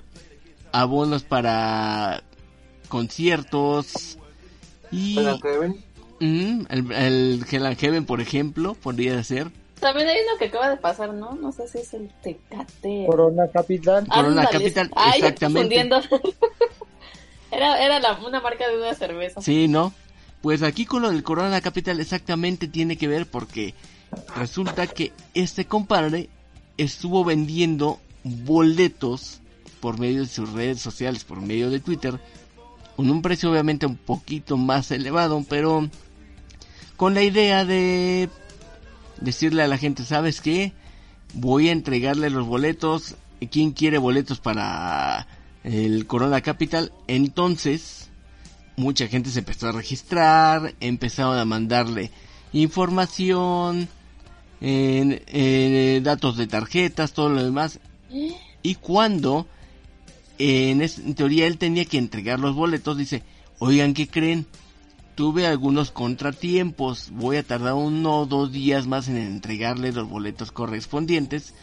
Abonos para conciertos y el, el Hell Heaven, por ejemplo, podría ser. También hay uno que acaba de pasar, ¿no? No sé si es el Tecate. Corona Capital. Corona Capital, exactamente. era era la, una marca de una cerveza. Sí, ¿no? Pues aquí con lo del Corona Capital exactamente tiene que ver porque resulta que este compadre estuvo vendiendo boletos por medio de sus redes sociales, por medio de Twitter, con un precio obviamente un poquito más elevado, pero con la idea de decirle a la gente, ¿sabes qué? Voy a entregarle los boletos. ¿Quién quiere boletos para el Corona Capital? Entonces, mucha gente se empezó a registrar, empezaron a mandarle información, en, datos de tarjetas, todo lo demás. Y cuando, en, en teoría, él tenía que entregar los boletos, dice, oigan, ¿qué creen? Tuve algunos contratiempos, voy a tardar uno o dos días más en entregarle los boletos correspondientes,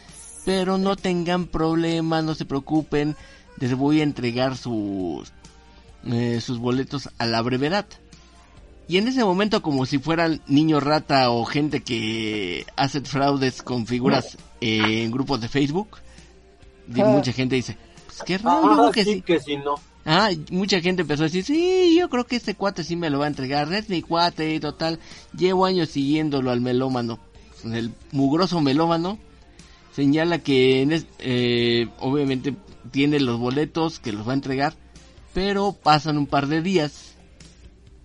pero no tengan problema, no se preocupen, les voy a entregar sus, eh, sus boletos a la brevedad. Y en ese momento, como si fueran niño rata o gente que hace fraudes con figuras en grupos de Facebook, ah. mucha gente dice, pues qué raro, ah, que sí. que sí no. Ah, mucha gente empezó a decir, sí, yo creo que este cuate sí me lo va a entregar, es mi cuate y total. Llevo años siguiéndolo al melómano. El mugroso melómano señala que en eh, obviamente tiene los boletos que los va a entregar, pero pasan un par de días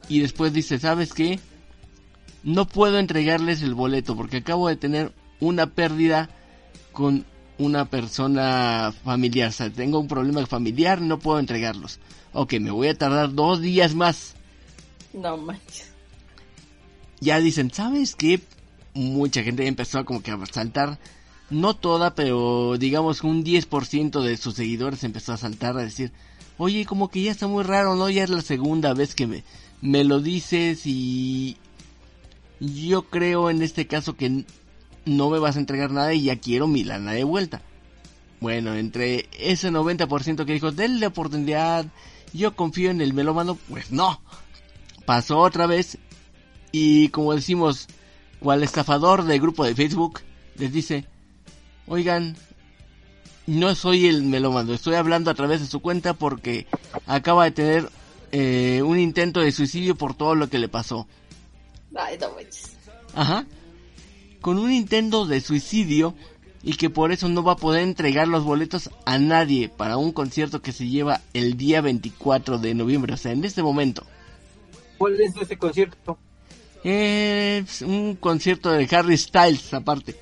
y después dice, ¿sabes qué? No puedo entregarles el boleto porque acabo de tener una pérdida con una persona familiar. O sea, tengo un problema familiar, no puedo entregarlos. Ok, me voy a tardar dos días más. No manches. Ya dicen, ¿sabes qué? Mucha gente empezó como que a saltar. No toda, pero digamos un 10% de sus seguidores empezó a saltar a decir, oye, como que ya está muy raro, ¿no? Ya es la segunda vez que me, me lo dices y yo creo en este caso que no me vas a entregar nada y ya quiero mi lana de vuelta. Bueno, entre ese 90% que dijo, denle oportunidad, yo confío en el melómano, pues no. Pasó otra vez y como decimos, cual estafador del grupo de Facebook les dice, oigan, no soy el melómano, estoy hablando a través de su cuenta porque acaba de tener eh, un intento de suicidio por todo lo que le pasó. Ay, no Ajá con un intento de suicidio y que por eso no va a poder entregar los boletos a nadie para un concierto que se lleva el día 24 de noviembre, o sea, en este momento. ¿Cuál es ese concierto? Es un concierto de Harry Styles aparte.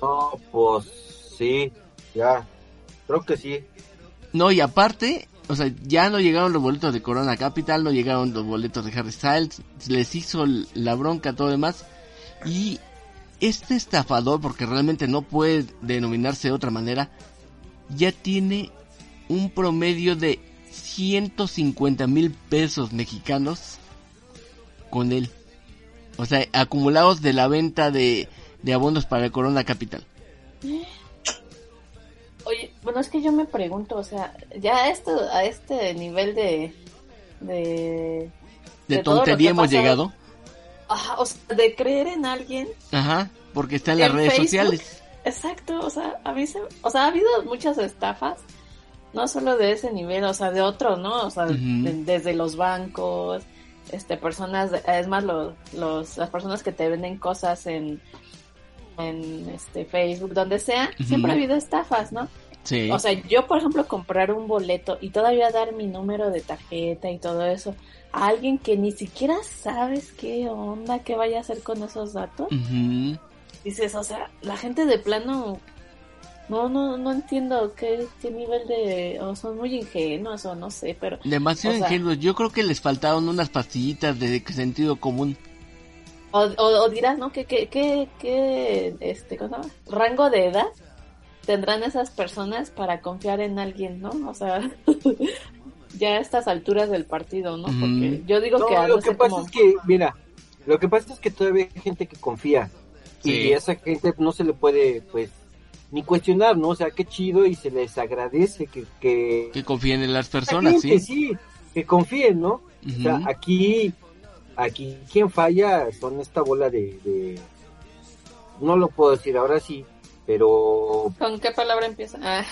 No, pues sí, ya, creo que sí. No, y aparte, o sea, ya no llegaron los boletos de Corona Capital, no llegaron los boletos de Harry Styles, les hizo la bronca todo demás. Y este estafador, porque realmente no puede denominarse de otra manera, ya tiene un promedio de 150 mil pesos mexicanos con él. O sea, acumulados de la venta de, de abonos para el Corona Capital. Oye, bueno, es que yo me pregunto, o sea, ya esto, a este nivel de... De, de, tontería hemos llegado o sea, de creer en alguien. Ajá, porque está en las redes sociales. Exacto, o sea, a mí se, o sea, ha habido muchas estafas, no solo de ese nivel, o sea, de otros, ¿no? O sea, desde los bancos, este, personas, es más, los, los, las personas que te venden cosas en, en este, Facebook, donde sea, siempre ha habido estafas, ¿no? Sí. O sea, yo, por ejemplo, comprar un boleto y todavía dar mi número de tarjeta y todo eso, alguien que ni siquiera sabes qué onda, qué vaya a hacer con esos datos. Dices, o sea, la gente de plano, no, no, no entiendo qué, qué nivel de, o son muy ingenuos o no sé, pero... Demasiado ingenuos, yo creo que les faltaron unas pastillitas de sentido común. O, o, dirás, ¿no? ¿Qué, qué, qué, qué este, ¿cómo se llama? rango de edad tendrán esas personas para confiar en alguien, ¿no? O sea, ya a estas alturas del partido, ¿no? Porque yo digo que... Lo que pasa es que, mira, lo que pasa es que todavía hay gente que confía. Y esa gente no se le puede, pues, ni cuestionar, ¿no? O sea, qué chido y se les agradece que... Que, confíen en las personas, sí. Sí, que confíen, ¿no? O sea, aquí, aquí quien falla son esta bola de, no lo puedo decir ahora sí, pero... ¿Con qué palabra empieza? Ah.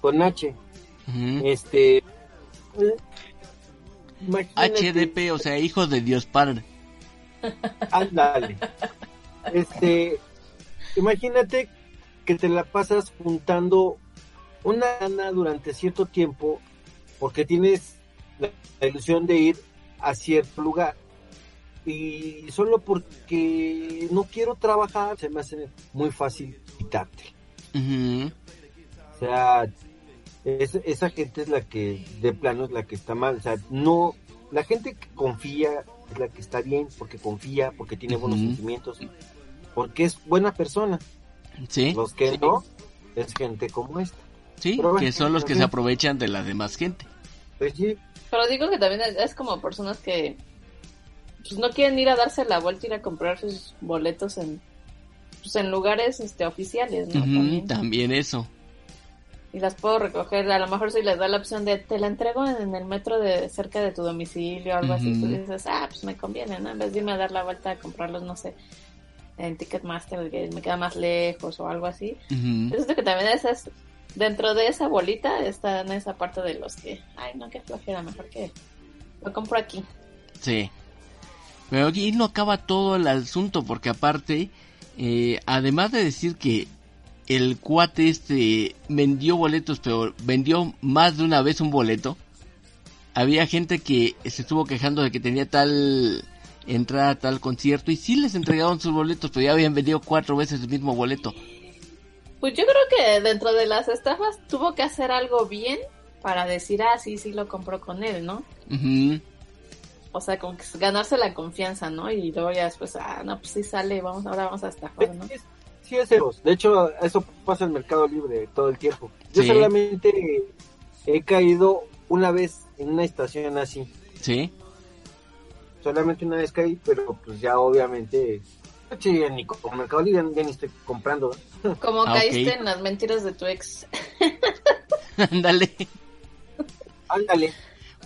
con H. Este... HDP, o sea, hijo de Dios Padre. Ándale. Este, imagínate que te la pasas juntando una gana durante cierto tiempo porque tienes la ilusión de ir a cierto lugar y solo porque no quiero trabajar se me hace muy fácil quitarte. O sea, esa gente es la que de plano es la que está mal. O sea, no, la gente que confía es la que está bien porque confía, porque tiene buenos sentimientos, porque es buena persona. Sí. Los que no, es gente como esta. Sí, que son los que se aprovechan de la demás gente. Pues sí. Pero digo que también es, como personas que pues, no quieren ir a darse la vuelta y ir a comprar sus boletos en pues, en lugares este oficiales, ¿no? también. eso. Y las puedo recoger, a lo mejor si les da la opción de te la entrego en el metro de cerca de tu domicilio o algo así, tú dices, ah, pues me conviene, ¿no? En vez de irme a dar la vuelta a comprarlos, no sé, en Ticketmaster, que me queda más lejos o algo así. Uh que también es, dentro de esa bolita está en esa parte de los que, ay, no, qué flojera, mejor que lo compro aquí. Sí. Pero aquí no acaba todo el asunto, porque aparte, eh, además de decir que el cuate este vendió boletos, pero vendió más de una vez un boleto, había gente que se estuvo quejando de que tenía tal entrada a tal concierto y sí les entregaron sus boletos, pero ya habían vendido cuatro veces el mismo boleto. Pues yo creo que dentro de las estafas tuvo que hacer algo bien para decir, ah, sí, sí lo compró con él, ¿no? O sea, como que ganarse la confianza, ¿no? Y luego ya después, ah, no, pues sí sale, vamos, ahora vamos a estafar, ¿no? Sí, es eso. De hecho, eso pasa en Mercado Libre todo el tiempo. Yo solamente he caído una vez en una estación así. Sí solamente una vez caí, pero pues ya obviamente sí, ni con Mercado Libre ya ni estoy comprando. Como ah, caíste en las mentiras de tu ex. Ándale. Ándale.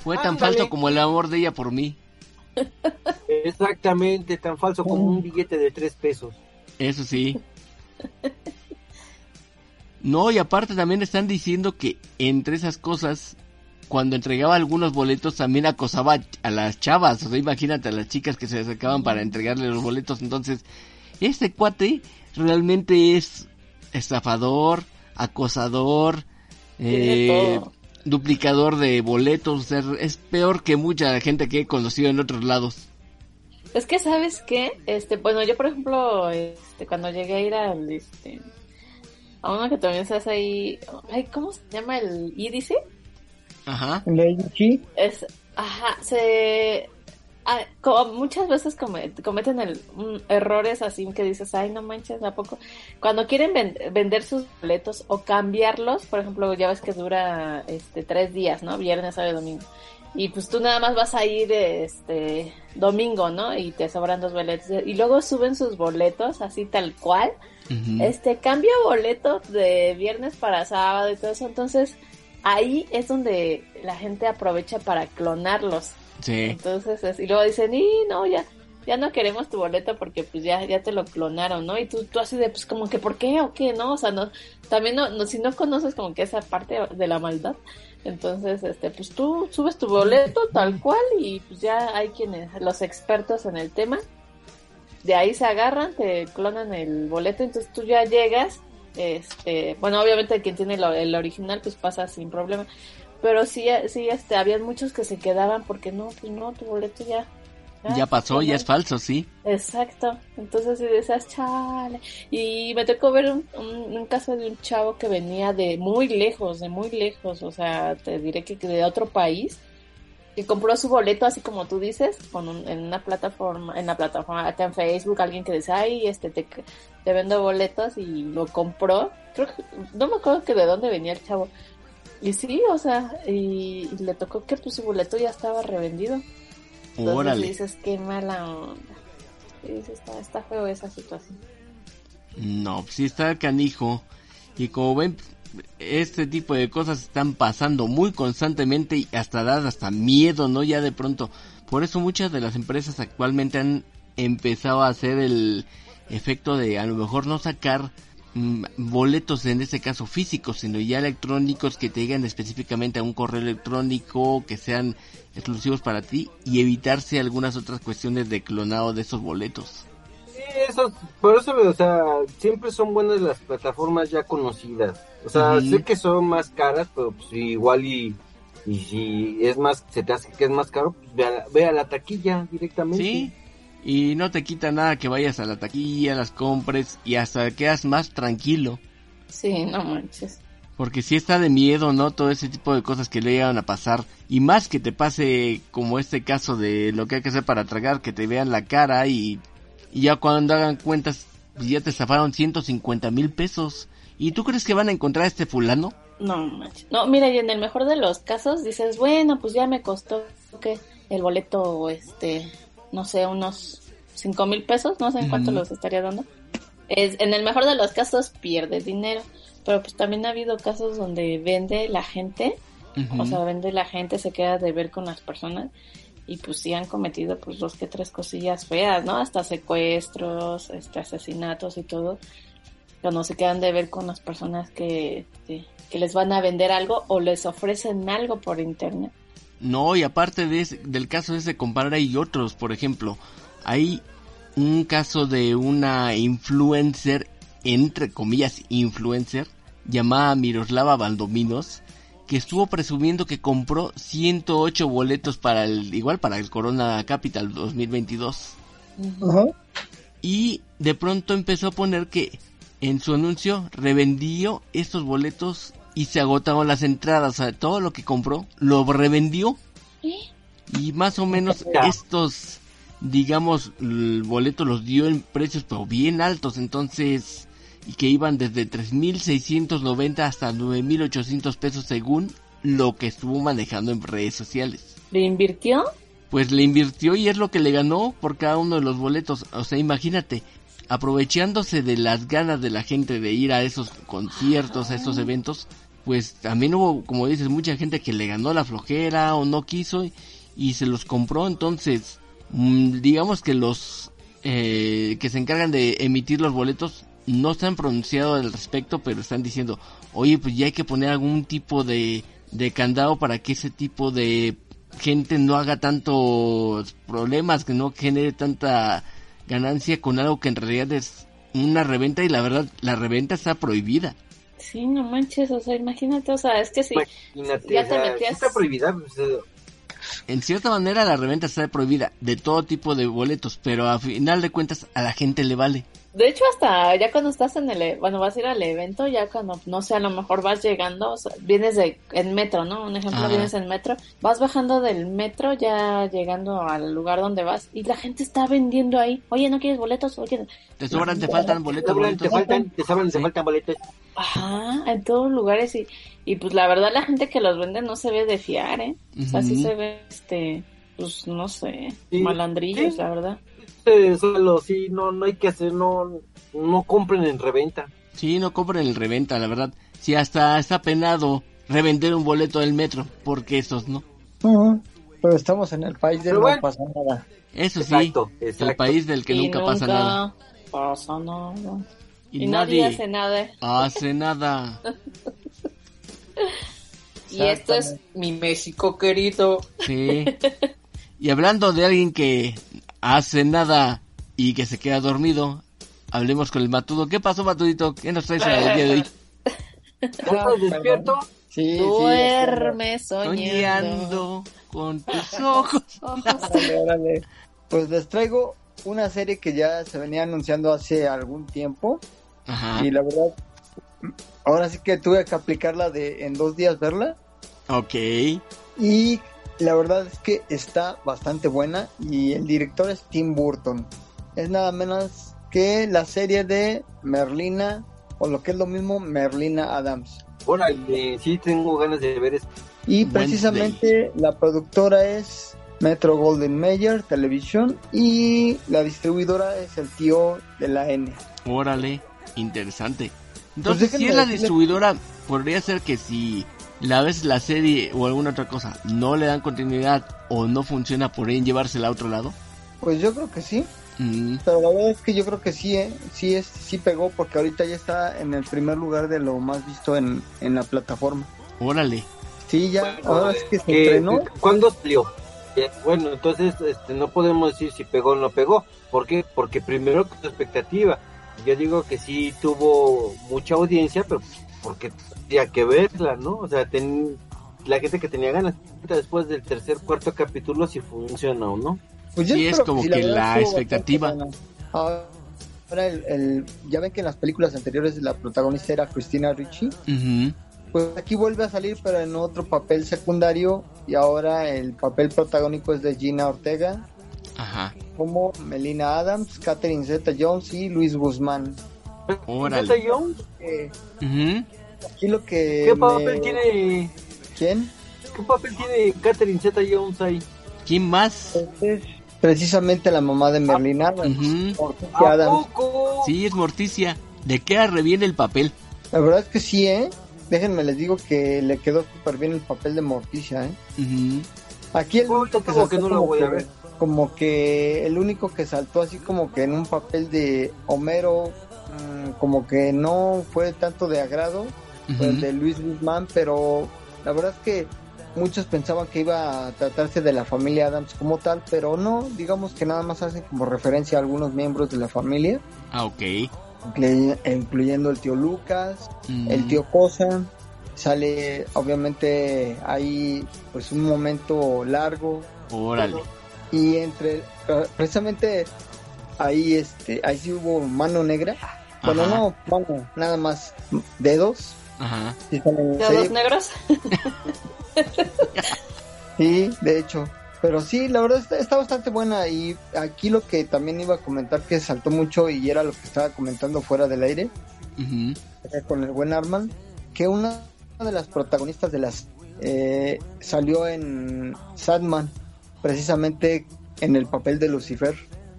Fue tan falso como el amor de ella por mí. Exactamente, tan falso como un billete de tres pesos. Eso sí. No, y aparte también están diciendo que entre esas cosas cuando entregaba algunos boletos también acosaba a las chavas, o sea, imagínate a las chicas que se acercaban para entregarle los boletos, entonces, este cuate realmente es estafador, acosador, eh, duplicador de boletos, o sea, es peor que mucha gente que he conocido en otros lados. Es que sabes qué, este, bueno, yo por ejemplo, este, cuando llegué a ir al, este, a uno que también se hace ahí, ay, ¿cómo se llama el IDC? Ajá. Es, ajá, se... Ah, como muchas veces cometen el, errores así que dices, ay, no manches, ¿a poco? Cuando quieren vender sus boletos o cambiarlos, por ejemplo, ya ves que dura este tres días, ¿no? Viernes, sábado y domingo. Y pues tú nada más vas a ir este domingo, ¿no? Y te sobran dos boletos. Y luego suben sus boletos así tal cual. Este cambio boleto de viernes para sábado y todo eso. Entonces, ahí es donde la gente aprovecha para clonarlos. Sí. Entonces, y luego dicen, y no, ya, ya no queremos tu boleto porque pues ya, ya te lo clonaron, ¿no? Y tú, tú así de, pues como que, ¿por qué o qué? ¿No? O sea, no, también no, no, si no conoces como que esa parte de la maldad, entonces, este, pues tú subes tu boleto tal cual y pues ya hay quienes, los expertos en el tema, de ahí se agarran, te clonan el boleto, entonces tú ya llegas este, bueno, obviamente quien tiene el original pues pasa sin problema, pero sí, sí, este, habían muchos que se quedaban porque no, pues no, tu boleto ya. Ya, pasó, ya es falso, sí. Exacto, entonces si decías, chale. Y me tocó ver un, un, caso de un chavo que venía de muy lejos, de muy lejos, o sea, te diré que de otro país, que compró su boleto así como tú dices, con en una plataforma, en la plataforma, acá en Facebook, alguien que dice, ay, este, te, te vendo boletos y lo compró. Creo que, no me acuerdo que de dónde venía el chavo. Y sí, o sea, y, le tocó que pues su boleto ya estaba revendido. Entonces Órale. dices, qué mala onda. Y dices, está, está feo esa situación. No, pues sí está canijo. Y como ven, este tipo de cosas están pasando muy constantemente y hasta dar hasta miedo, ¿no? Ya de pronto. Por eso muchas de las empresas actualmente han empezaba a hacer el efecto de a lo mejor no sacar mm, boletos en este caso físicos, sino ya electrónicos que te lleguen específicamente a un correo electrónico, que sean exclusivos para ti y evitarse algunas otras cuestiones de clonado de esos boletos. Sí, eso, por eso, o sea, siempre son buenas las plataformas ya conocidas. O sea, sé que son más caras, pero pues igual y, y si es más, se te hace que es más caro, pues ve a, la taquilla directamente. Sí, y no te quita nada que vayas a la taquilla, las compres y hasta quedas más tranquilo. Sí, no manches. Porque si está de miedo, ¿no? Todo ese tipo de cosas que le llegan a pasar. Y más que te pase como este caso de lo que hay que hacer para tragar, que te vean la cara y, y ya cuando hagan cuentas, ya te zafaron 150 mil pesos. ¿Y tú crees que van a encontrar a este fulano? No, manches. No, mira, y en el mejor de los casos dices, bueno, pues ya me costó que el boleto, este, no sé, unos 5 mil pesos, no sé en cuánto los estaría dando. Es, en el mejor de los casos pierde dinero pero pues también ha habido casos donde vende la gente, o sea, vende la gente, se queda de ver con las personas y pues sí han cometido pues dos que tres cosillas feas, ¿no? Hasta secuestros, este, asesinatos y todo, cuando se quedan de ver con las personas que, este, que les van a vender algo o les ofrecen algo por internet. No, y aparte de del caso ese comparar hay otros, por ejemplo, hay un caso de una influencer entre comillas, influencer llamada Miroslava Valdominos, que estuvo presumiendo que compró 108 boletos para el, igual para el Corona Capital 2022. Y de pronto empezó a poner que en su anuncio revendió estos boletos y se agotaron las entradas, o sea, todo lo que compró lo revendió. Y más o menos estos, digamos, boletos los dio en precios pero bien altos, entonces y que iban desde 3.690 hasta 9.800 pesos según lo que estuvo manejando en redes sociales. ¿Le invirtió? Pues le invirtió y es lo que le ganó por cada uno de los boletos. O sea, imagínate, aprovechándose de las ganas de la gente de ir a esos conciertos, a esos eventos, pues también hubo, como dices, mucha gente que le ganó la flojera o no quiso y, se los compró. Entonces, mm, digamos que los eh, que se encargan de emitir los boletos no se han pronunciado al respecto, pero están diciendo, oye, pues ya hay que poner algún tipo de, de candado para que ese tipo de gente no haga tantos problemas, que no genere tanta ganancia con algo que en realidad es una reventa y la verdad, la reventa está prohibida. Sí, no manches, o sea, imagínate, o sea, es que si ya te metías... está prohibida, pues, en cierta manera la reventa está prohibida de todo tipo de boletos, pero a final de cuentas a la gente le vale. De hecho, hasta ya cuando estás en el, e, bueno, vas a ir al evento, ya cuando, no sé, a lo mejor vas llegando, vienes de, en metro, ¿no? Un ejemplo, vienes en metro, vas bajando del metro, ya llegando al lugar donde vas, y la gente está vendiendo ahí. Oye, ¿no quieres boletos? Oye, te sobran, te faltan boletos. Te, faltan, te sobran, te faltan boletos. Ajá, en todos lugares, y, y pues la verdad la gente que los vende no se ve de fiar, ¿eh? O sea, sí se ve, este, pues no sé, malandrillos, la verdad solo, sí, no, no hay que hacer, no, no compren en reventa. Sí, no compren en reventa, la verdad. Si hasta está penado revender un boleto del metro, porque esos no. pero estamos en el país del no pasa nada. Eso sí, el país del que nunca, pasa nada. Pasa nada. Y, nadie, hace nada. Hace nada. y esto es mi México querido. Sí. Y hablando de alguien que hace nada y que se queda dormido, hablemos con el Matudo. ¿Qué pasó, Matudito? ¿Qué nos traes el día de hoy? ¿Estás despierto? Sí, Duerme soñando. con tus ojos. Pues les traigo una serie que ya se venía anunciando hace algún tiempo. Y la verdad, ahora sí que tuve que aplicarla de en dos días verla. Ok. Y la verdad es que está bastante buena y el director es Tim Burton. Es nada menos que la serie de Merlina, o lo que es lo mismo, Merlina Adams. Bueno, sí tengo ganas de ver esto. Y precisamente la productora es Metro Golden Mayer Televisión y la distribuidora es el tío de la N. Órale, interesante. Entonces, pues si es la distribuidora, podría ser que si la vez la serie o alguna otra cosa no le dan continuidad o no funciona por ahí en llevársela a otro lado? Pues yo creo que sí. Mm. Pero la verdad es que yo creo que sí, ¿eh? sí, es, sí pegó porque ahorita ya está en el primer lugar de lo más visto en, en la plataforma. Órale. Sí, ya, ahora es que se entrenó. ¿Cuándo salió? Bueno, entonces este, no podemos decir si pegó o no pegó. ¿Por qué? Porque primero con expectativa. Yo digo que sí tuvo mucha audiencia, pero porque tenía que verla, ¿no? O sea, ten, la gente que tenía ganas. Después del tercer, cuarto capítulo, si funciona o no. Pues sí, es como que, la, expectativa. Ahora, el, ya ven que en las películas anteriores la protagonista era Christina Ricci. Pues aquí vuelve a salir, pero en otro papel secundario. Y ahora el papel protagónico es de Gina Ortega. Ajá. Como Melina Adams, Catherine Zeta Jones y Luis Guzmán. Zeta Jones? Aquí lo que. ¿Qué papel tiene? ¿Quién? ¿Qué papel tiene Catherine Zeta Jones ahí? ¿Quién más? precisamente la mamá de Merlin Adams. Sí, es Morticia. ¿De qué reviene el papel? La verdad es que sí, ¿eh? Déjenme les digo que le quedó súper bien el papel de Morticia, ¿eh? Aquí el único que, que no lo voy a ver. Como que el único que saltó así como que en un papel de Homero, mm, como que no fue tanto de agrado, el de Luis Guzmán, pero la verdad es que muchos pensaban que iba a tratarse de la familia Adams como tal, pero no, digamos que nada más hacen como referencia a algunos miembros de la familia. Ah, ok. Incluyendo el tío Lucas, el tío Cosa. Sale, obviamente, ahí pues un momento largo. Órale. Y entre, precisamente ahí, este, ahí sí hubo mano negra. Bueno, no, nada más dedos. Ajá. ¿Dedos negros? sí, de hecho. Pero sí, la verdad está, bastante buena y aquí lo que también iba a comentar que saltó mucho y era lo que estaba comentando fuera del aire con el buen Arman, que una de las protagonistas de las eh, salió en Sadman, precisamente en el papel de Lucifer.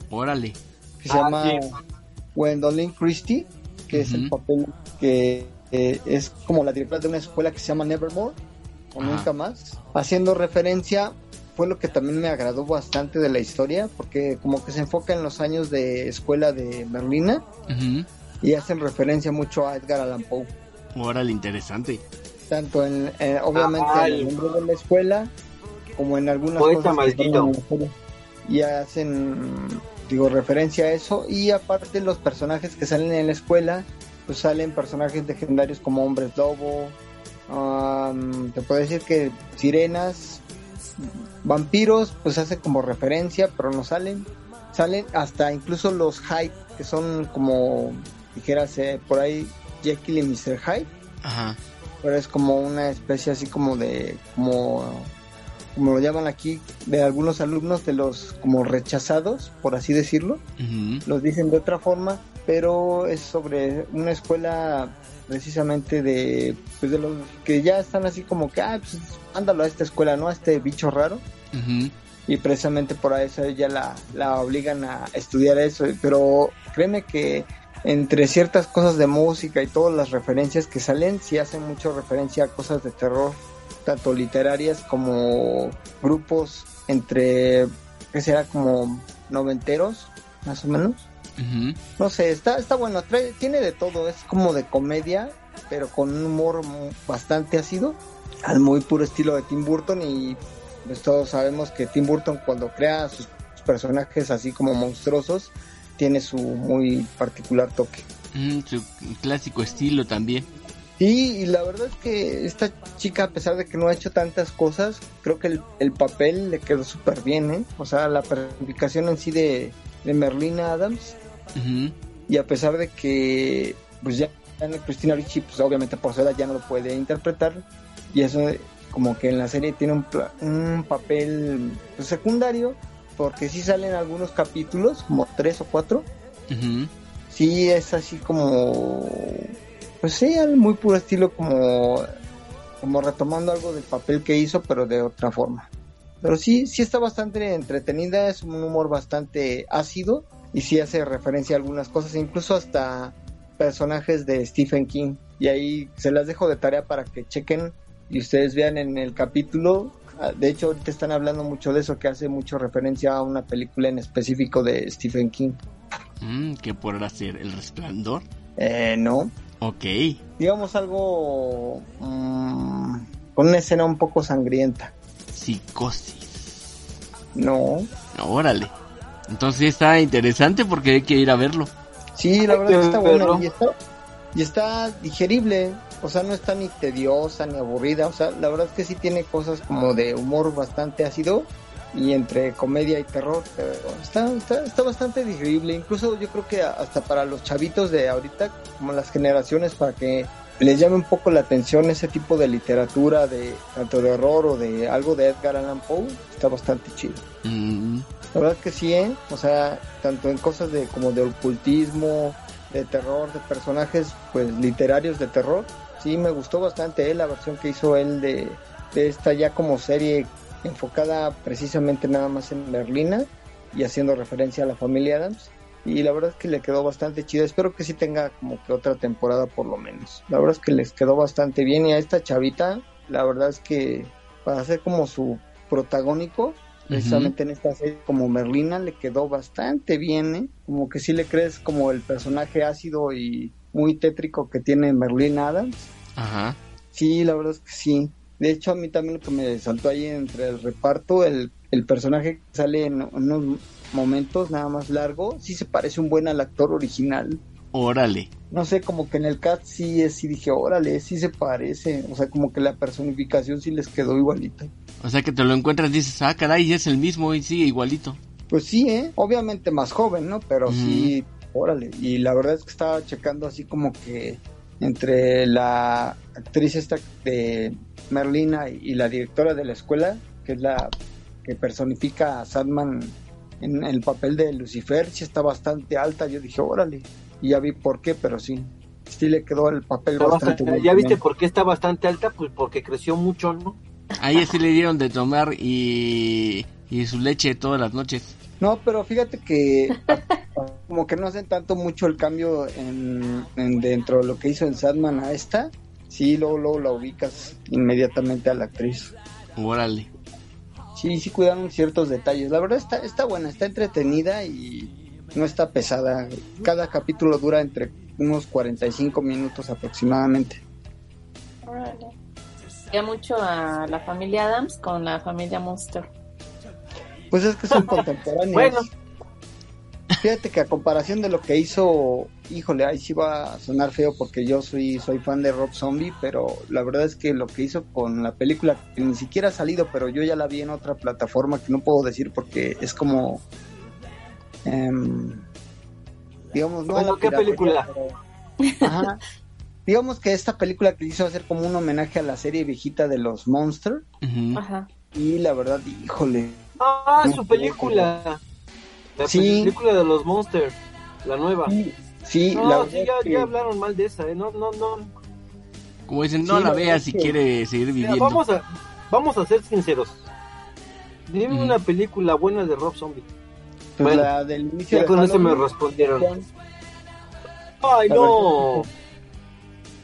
Órale. Que se ah, llama Gwendolyn Christie, que es el papel que eh, es como la directora de una escuela que se llama Nevermore o nunca más, haciendo referencia fue lo que también me agradó bastante de la historia, porque como que se enfoca en los años de escuela de Merlina y hacen referencia mucho a Edgar Allan Poe. Órale, interesante. Tanto en, eh, obviamente en el nombre de la escuela, como en algunas cosas y hacen, digo, referencia a eso, y aparte los personajes que salen en la escuela, pues salen personajes legendarios como Hombres Lobo, te puedo decir que sirenas, vampiros, pues hace como referencia, pero no salen. Salen hasta incluso los Hyde, que son como, dijeras, eh, por ahí Jekyll y Mr. Hyde. Ajá. Pero es como una especie así como de, como, como lo llaman aquí, de algunos alumnos de los como rechazados, por así decirlo. Los dicen de otra forma, pero es sobre una escuela precisamente de, pues de los que ya están así como que, ah, pues ándalo a esta escuela, ¿no? A este bicho raro. Y precisamente por eso ya la, la obligan a estudiar eso. Pero créeme que entre ciertas cosas de música y todas las referencias que salen, sí hacen mucho referencia a cosas de terror, tanto literarias como grupos entre, que será como noventeros, más o menos. No sé, está, está bueno, tiene de todo, es como de comedia, pero con un humor bastante ácido, al muy puro estilo de Tim Burton y pues todos sabemos que Tim Burton cuando crea sus personajes así como monstruosos, tiene su muy particular toque. su clásico estilo también. Sí, y la verdad es que esta chica, a pesar de que no ha hecho tantas cosas, creo que el, papel le quedó súper bien, ¿eh? O sea, la personificación en sí de, de Merlina Adams y a pesar de que, pues ya Cristina Ricci, pues obviamente por su edad ya no lo puede interpretar. Y eso, como que en la serie tiene un, un papel pues, secundario, porque sí salen algunos capítulos, como tres o cuatro. Sí, es así como, pues sí, muy puro estilo, como, como retomando algo del papel que hizo, pero de otra forma. Pero sí, sí está bastante entretenida, es un humor bastante ácido y sí hace referencia a algunas cosas, incluso hasta personajes de Stephen King. Y ahí se las dejo de tarea para que chequen y ustedes vean en el capítulo Ah, de hecho, te están hablando mucho de eso, que hace mucho referencia a una película en específico de Stephen King. Mm, ¿Qué podrá ser? ¿El resplandor? Eh, no. Ok. Digamos algo mm, con una escena un poco sangrienta. Psicosis. No. Órale. Entonces está interesante porque hay que ir a verlo. Sí, la verdad que está bueno y está, y está digerible. O sea, no está ni tediosa ni aburrida. O sea, la verdad es que sí tiene cosas como de humor bastante ácido y entre comedia y terror. Pero está, está, está bastante digerible. Incluso yo creo que hasta para los chavitos de ahorita, como las generaciones, para que les llame un poco la atención ese tipo de literatura, de tanto de horror o de algo de Edgar Allan Poe, está bastante chido. Mm. La verdad que sí, ¿eh? O sea, tanto en cosas de como de ocultismo, de terror, de personajes pues literarios de terror, sí me gustó bastante ¿eh? la versión que hizo él de, de esta ya como serie enfocada precisamente nada más en Merlina y haciendo referencia a la familia Adams. Y la verdad es que le quedó bastante chido. Espero que sí tenga como que otra temporada por lo menos. La verdad es que les quedó bastante bien. Y a esta chavita, la verdad es que para ser como su protagónico, precisamente en esta serie como Merlina, le quedó bastante bien. ¿eh? Como que sí le crees como el personaje ácido y muy tétrico que tiene Merlina Adams. Ajá. Sí, la verdad es que sí. De hecho, a mí también lo que me saltó ahí entre el reparto, el, el personaje que sale en, unos momentos nada más largo, sí se parece un buen al actor original. Órale. No sé, como que en el cast sí, sí dije, órale, sí se parece. O sea, como que la personificación sí les quedó igualito. O sea, que te lo encuentras y dices, ah, caray, es el mismo y sigue igualito. Pues sí, ¿eh? Obviamente más joven, ¿no? Pero sí, órale. Y la verdad es que estaba checando así como que entre la actriz esta de Merlina y la directora de la escuela, que es la que personifica a Sandman en el papel de Lucifer, sí está bastante alta. Yo dije, órale, y ya vi por qué, pero sí, sí le quedó el papel bastante ¿Ya viste por qué está bastante alta? Pues porque creció mucho, ¿no? Ahí sí le dieron de tomar y, y su leche todas las noches. No, pero fíjate que como que no hacen tanto mucho el cambio en, dentro de lo que hizo en Sandman a esta. Sí, luego, luego la ubicas inmediatamente a la actriz. Órale. Sí, sí cuidaron ciertos detalles. La verdad está, está buena, está entretenida y no está pesada. Cada capítulo dura entre unos 45 minutos aproximadamente. Órale. Ya mucho a la familia Adams con la familia Monster. Pues es que son contemporáneos. bueno. Fíjate que a comparación de lo que hizo, híjole, ahí sí va a sonar feo porque yo soy, soy fan de Rob Zombie, pero la verdad es que lo que hizo con la película, que ni siquiera ha salido, pero yo ya la vi en otra plataforma que no puedo decir porque es como... Em, digamos, no... ¿Qué película? ajá, digamos que esta película que hizo hacer como un homenaje a la serie viejita de los Monsters. Ajá. Y la verdad, híjole, Ah, su película. La película de los Monsters, la nueva. Sí, no, sí ya, hablaron mal de esa, ¿eh? No, no, no. Como dicen, no la veas si quiere seguir viviendo. vamos, a, vamos a ser sinceros. Dime una película buena de Rob Zombie. Pues la del inicio ya con eso me respondieron. Ay, no.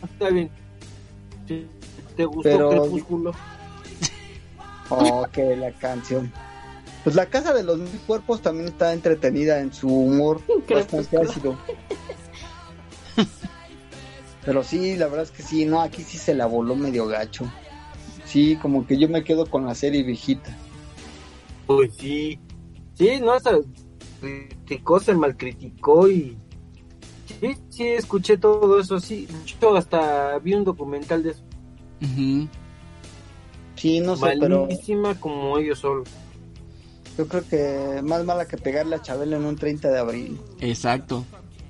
Está bien. ¿Te gustó Pero... Crepúsculo? Oh, que la canción. Pues la casa de los mil cuerpos también está entretenida en su humor bastante ácido. Pero sí, la verdad es que sí, no, aquí sí se la voló medio gacho. Sí, como que yo me quedo con la serie viejita. Pues sí, sí, no, esa criticó, se mal criticó y sí, sí, escuché todo eso, sí, yo hasta vi un documental de eso. Sí, no sé, Malísima como ellos solos. Yo creo que más mala que pegarle a Chabelo en un 30 de abril. Exacto.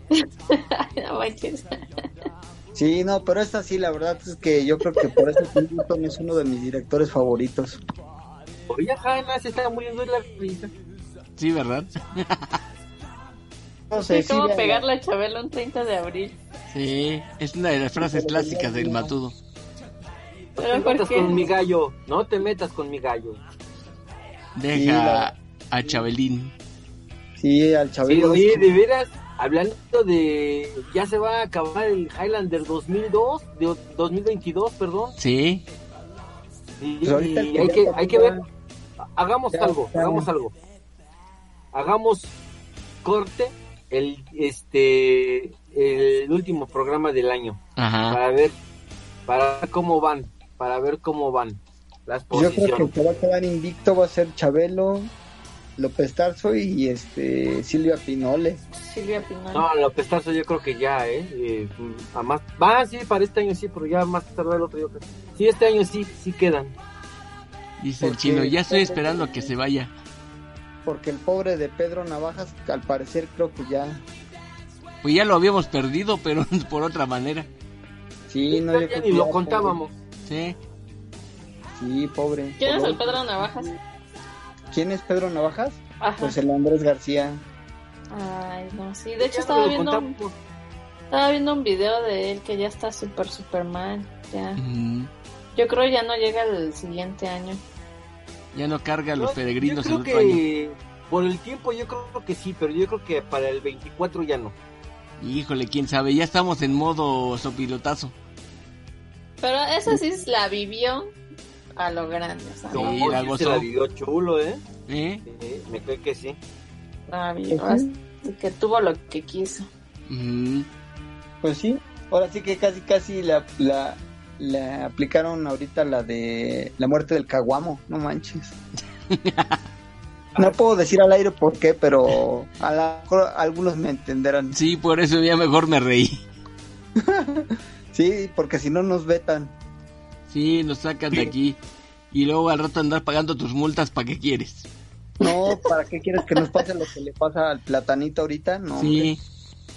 sí, no, pero esta sí, la verdad es que yo creo que por eso Tim es uno de mis directores favoritos. Oye, Jaime, se está muriendo la risa. Sí, ¿verdad? no sé, sí, ¿Cómo pegarle a Chabelo un 30 de abril? Sí, es una de las frases clásicas del Matudo. No te metas con mi gallo, no te metas con mi gallo. Deja a Chabelín. Sí, al Chabelín. Sí, de veras, hablando de. Ya se va a acabar el Highlander 2002, de 2022, perdón. Sí. Y, pues hay, que, hay que ver, hagamos algo, hagamos algo. Hagamos corte el este el último programa del año para ver para ver cómo van, para ver cómo van las posiciones. Yo creo que el que va a quedar invicto va a ser Chabelo, López Tarso y este Silvia Pinole. Silvia Pinole. No, López Tarso yo creo que ya, ¿eh? eh más, va, sí, para este año sí, pero ya más tarde el otro yo creo. Sí, este año sí, sí quedan. Dice el chino, ya estoy esperando a que se vaya. Porque el pobre de Pedro Navajas, al parecer creo que ya... Pues ya lo habíamos perdido, pero por otra manera. Sí, no, yo ni lo contábamos. Sí. Sí, pobre. ¿Quién es el Pedro Navajas? ¿Quién es Pedro Navajas? Pues el Andrés García. Ay, no, sí. De hecho, estaba viendo, un, estaba viendo un video de él que ya está súper, súper mal. Ya. Yo creo ya no llega el siguiente año. Ya no carga a los peregrinos yo creo que Por el tiempo yo creo que sí, pero yo creo que para el 24 ya no. Híjole, quién sabe, ya estamos en modo sopilotazo. Pero esa sí la vivió a lo grande. O sí, la gozó. la vivió chulo, ¿eh? ¿Eh? Sí, me creo que sí. La vivió, que tuvo lo que quiso. Pues sí, ahora sí que casi casi la, la, la aplicaron ahorita la de la muerte del caguamo, no manches. No puedo decir al aire por qué, pero a la, algunos me entenderán. Sí, por eso ya mejor me reí. sí, porque si no nos vetan. Sí, nos sacan de aquí. Y luego al rato andar pagando tus multas, ¿para qué quieres? No, ¿para qué quieres que nos pase lo que le pasa al platanito ahorita? No. Sí.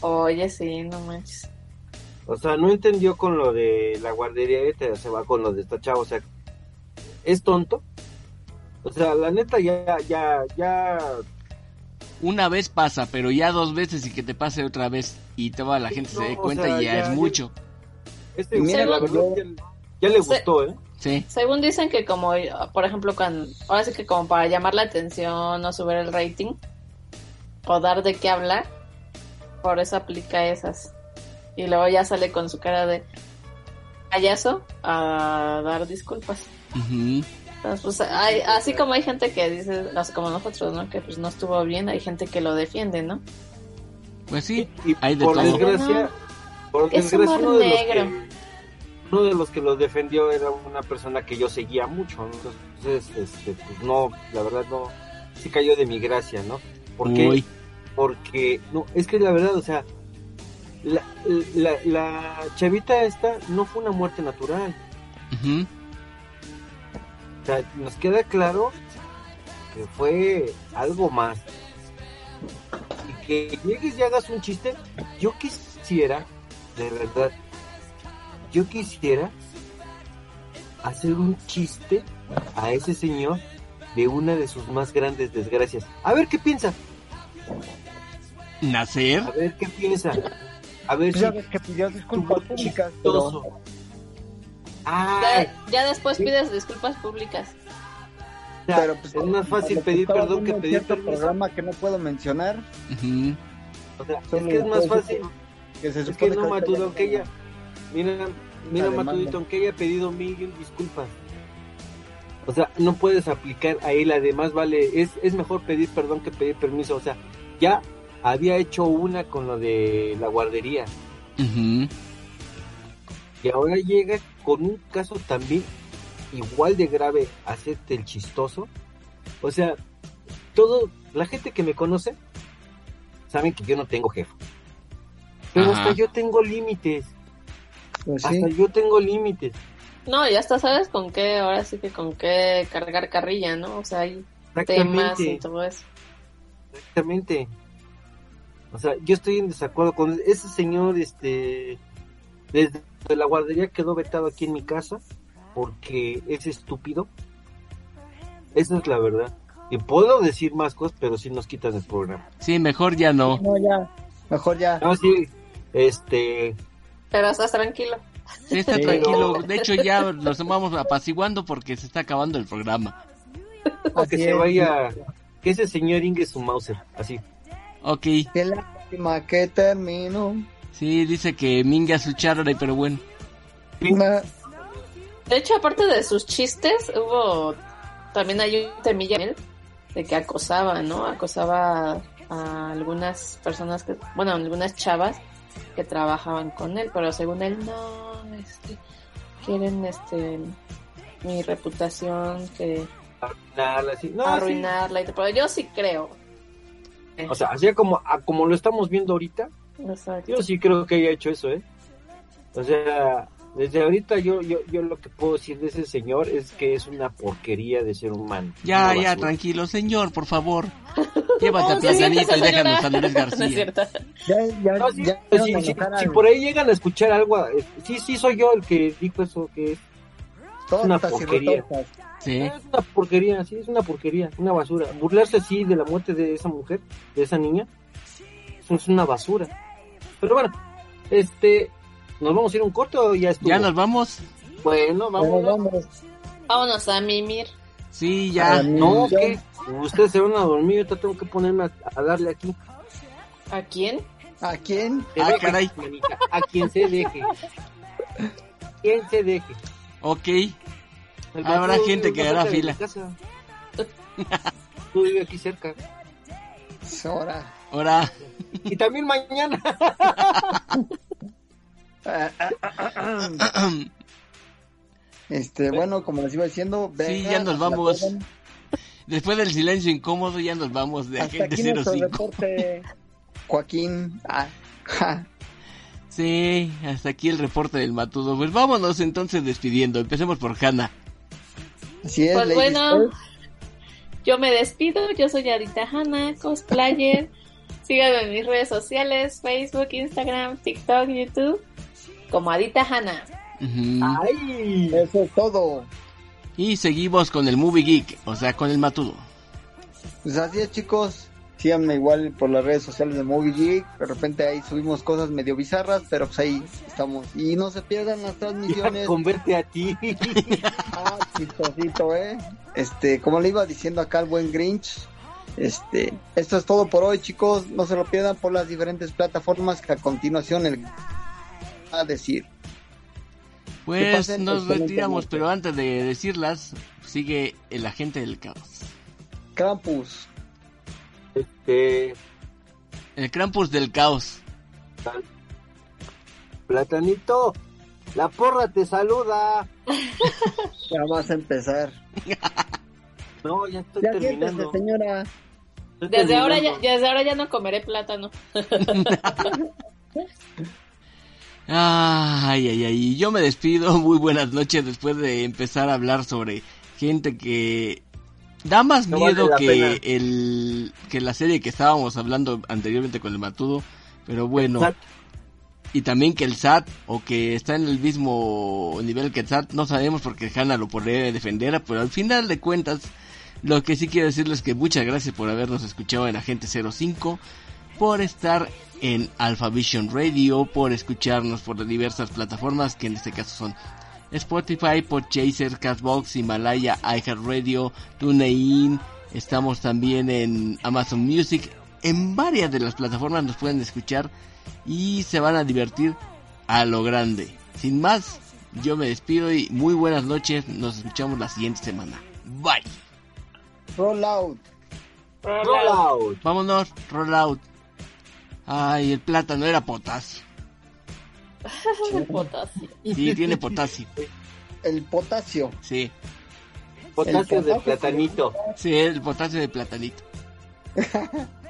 Oye, sí, no manches. O sea, no entendió con lo de la guardería, este se va con lo de esta chava, o sea, es tonto. O sea, la neta ya, ya, ya... Una vez pasa, pero ya dos veces y que te pase otra vez y toda la gente se dé cuenta y ya, es mucho. Este, mira, la verdad, ya le gustó, ¿eh? Sí. Según dicen que como, por ejemplo, cuando, ahora sí que como para llamar la atención o subir el rating o dar de qué hablar, por eso aplica esas. Y luego ya sale con su cara de payaso a dar disculpas. pues, hay, así como hay gente que dice, como nosotros, ¿no? Que pues no estuvo bien, hay gente que lo defiende, ¿no? Pues sí, y, hay de por desgracia, por desgracia negro uno de los que los defendió era una persona que yo seguía mucho, entonces, este, pues no, la verdad no, sí cayó de mi gracia, ¿no? ¿Por qué? Porque, no, es que la verdad, o sea, la, la, chavita esta no fue una muerte natural. O sea, nos queda claro que fue algo más. Y que llegues y hagas un chiste, yo quisiera, de verdad, yo quisiera hacer un chiste a ese señor de una de sus más grandes desgracias. A ver qué piensa. ¿Nacer? A ver qué piensa. A ver ya si... que pidió disculpas públicas. Ya, después pides disculpas públicas. pero pues, es más fácil pedir perdón que pedir permiso. programa que no puedo mencionar. O sea, es que es más fácil. Que se es que no, Matudón, que ella Mira, mira Matudito, aunque haya pedido mil disculpas. O sea, no puedes aplicar a él, además vale, es, es mejor pedir perdón que pedir permiso. O sea, ya había hecho una con lo de la guardería. Y ahora llega con un caso también igual de grave, hacerte el chistoso. O sea, todo, la gente que me conoce, saben que yo no tengo jefe. Pero hasta yo tengo límites. Pues Hasta yo tengo límites. No, ya hasta sabes con qué, ahora sí que con qué cargar carrilla, ¿no? O sea, hay temas y todo eso. Exactamente. O sea, yo estoy en desacuerdo con ese señor, este, desde la guardería quedó vetado aquí en mi casa porque es estúpido. Esa es la verdad. Y puedo decir más cosas, pero si nos quitan el programa. Sí, mejor ya no. No, ya. Mejor ya. No, sí. Este, pero estás tranquilo. Sí, está tranquilo. De hecho, ya nos vamos apaciguando porque se está acabando el programa. O que se vaya. Que ese señor Inge su Mauser. Así. Ok. Qué lástima que termino. Sí, dice que minga su charre, pero bueno. De hecho, aparte de sus chistes, hubo también hay un temilla de que acosaba, ¿no? Acosaba a algunas personas que, bueno, algunas chavas que trabajaban con él, pero según él no, este, quieren este mi reputación que arruinarla, sí. no, arruinarla, pero yo sí creo. O sea, así como, como lo estamos viendo ahorita, yo sí creo que haya hecho eso, ¿eh? O sea, desde ahorita yo, yo, yo lo que puedo decir de ese señor es que es una porquería de ser humano. Ya, ya, tranquilo, señor, por favor. Llévate a Platanito y déjanos a Luis García. ya, ya, ya, si, por ahí llegan a escuchar algo, eh, sí, sí soy yo el que dijo eso, que es una porquería. ¿Sí? Es una porquería, sí, es una porquería, una basura. Burlarse así de la muerte de esa mujer, de esa niña, es una basura. Pero bueno, este, ¿nos vamos a ir un corto o ya estuvo? Ya nos vamos. Bueno, vamos. vamos. Vámonos a mimir. Sí, ya. no, ¿qué? Ustedes se van a dormir, yo tengo que ponerme a, darle aquí. ¿A quién? ¿A quién? Ah, caray. A quien se deje. Quien se deje. Ok. Habrá gente que hará fila. Tú vives aquí cerca. Ahora. Ahora. Y también mañana. este, bueno, como les iba diciendo, sí, ya nos vamos. Después del silencio incómodo, ya nos vamos de Hasta Agente aquí 05. Reporte, Joaquín. Ah, Sí, hasta aquí el reporte del Matudo. Pues vámonos entonces despidiendo. Empecemos por Hanna. Así es, pues bueno, yo me despido. Yo soy Arita Hanna, cosplayer. Síganme en mis redes sociales, Facebook, Instagram, TikTok, YouTube, como Adita Hanna. ¡Ay! Eso es todo. Y seguimos con el Movie Geek, o sea, con el Matudo. Pues así es, chicos. Síganme igual por las redes sociales de Movie Geek. De repente ahí subimos cosas medio bizarras, pero pues ahí estamos. Y no se pierdan las transmisiones. converte a ti. ah, chistosito, eh. Este, como le iba diciendo acá al buen Grinch. Este, esto es todo por hoy, chicos. No se lo pierdan por las diferentes plataformas que a continuación el a decir. Pues nos retiramos, pero antes de decirlas, sigue el agente del caos. Krampus. Este. El Krampus del caos. Platanito, la porra te saluda. ya vas a empezar. no, ya estoy terminando. señora. desde ahora, ya, desde ahora ya no comeré plátano. Ay, ay, ay. Yo me despido. Muy buenas noches después de empezar a hablar sobre gente que da más miedo que el que la serie que estábamos hablando anteriormente con el Matudo, pero bueno. Y también que el SAT o que está en el mismo nivel que el SAT, no sabemos porque Hanna lo podría defender, pero al final de cuentas lo que sí quiero decirles es que muchas gracias por habernos escuchado en Agente 05, por estar en Alpha Vision Radio, por escucharnos por diversas plataformas que en este caso son Spotify, Podchaser, Castbox, Himalaya, iHeartRadio, TuneIn. Estamos también en Amazon Music. En varias de las plataformas nos pueden escuchar y se van a divertir a lo grande. Sin más, yo me despido y muy buenas noches. Nos escuchamos la siguiente semana. Bye. Roll out. Roll out. Vámonos, roll out. Ay, el plátano era potasio. potasio. Sí, tiene potasio. El potasio. Sí. Potasio, de platanito. Sí, el potasio de platanito.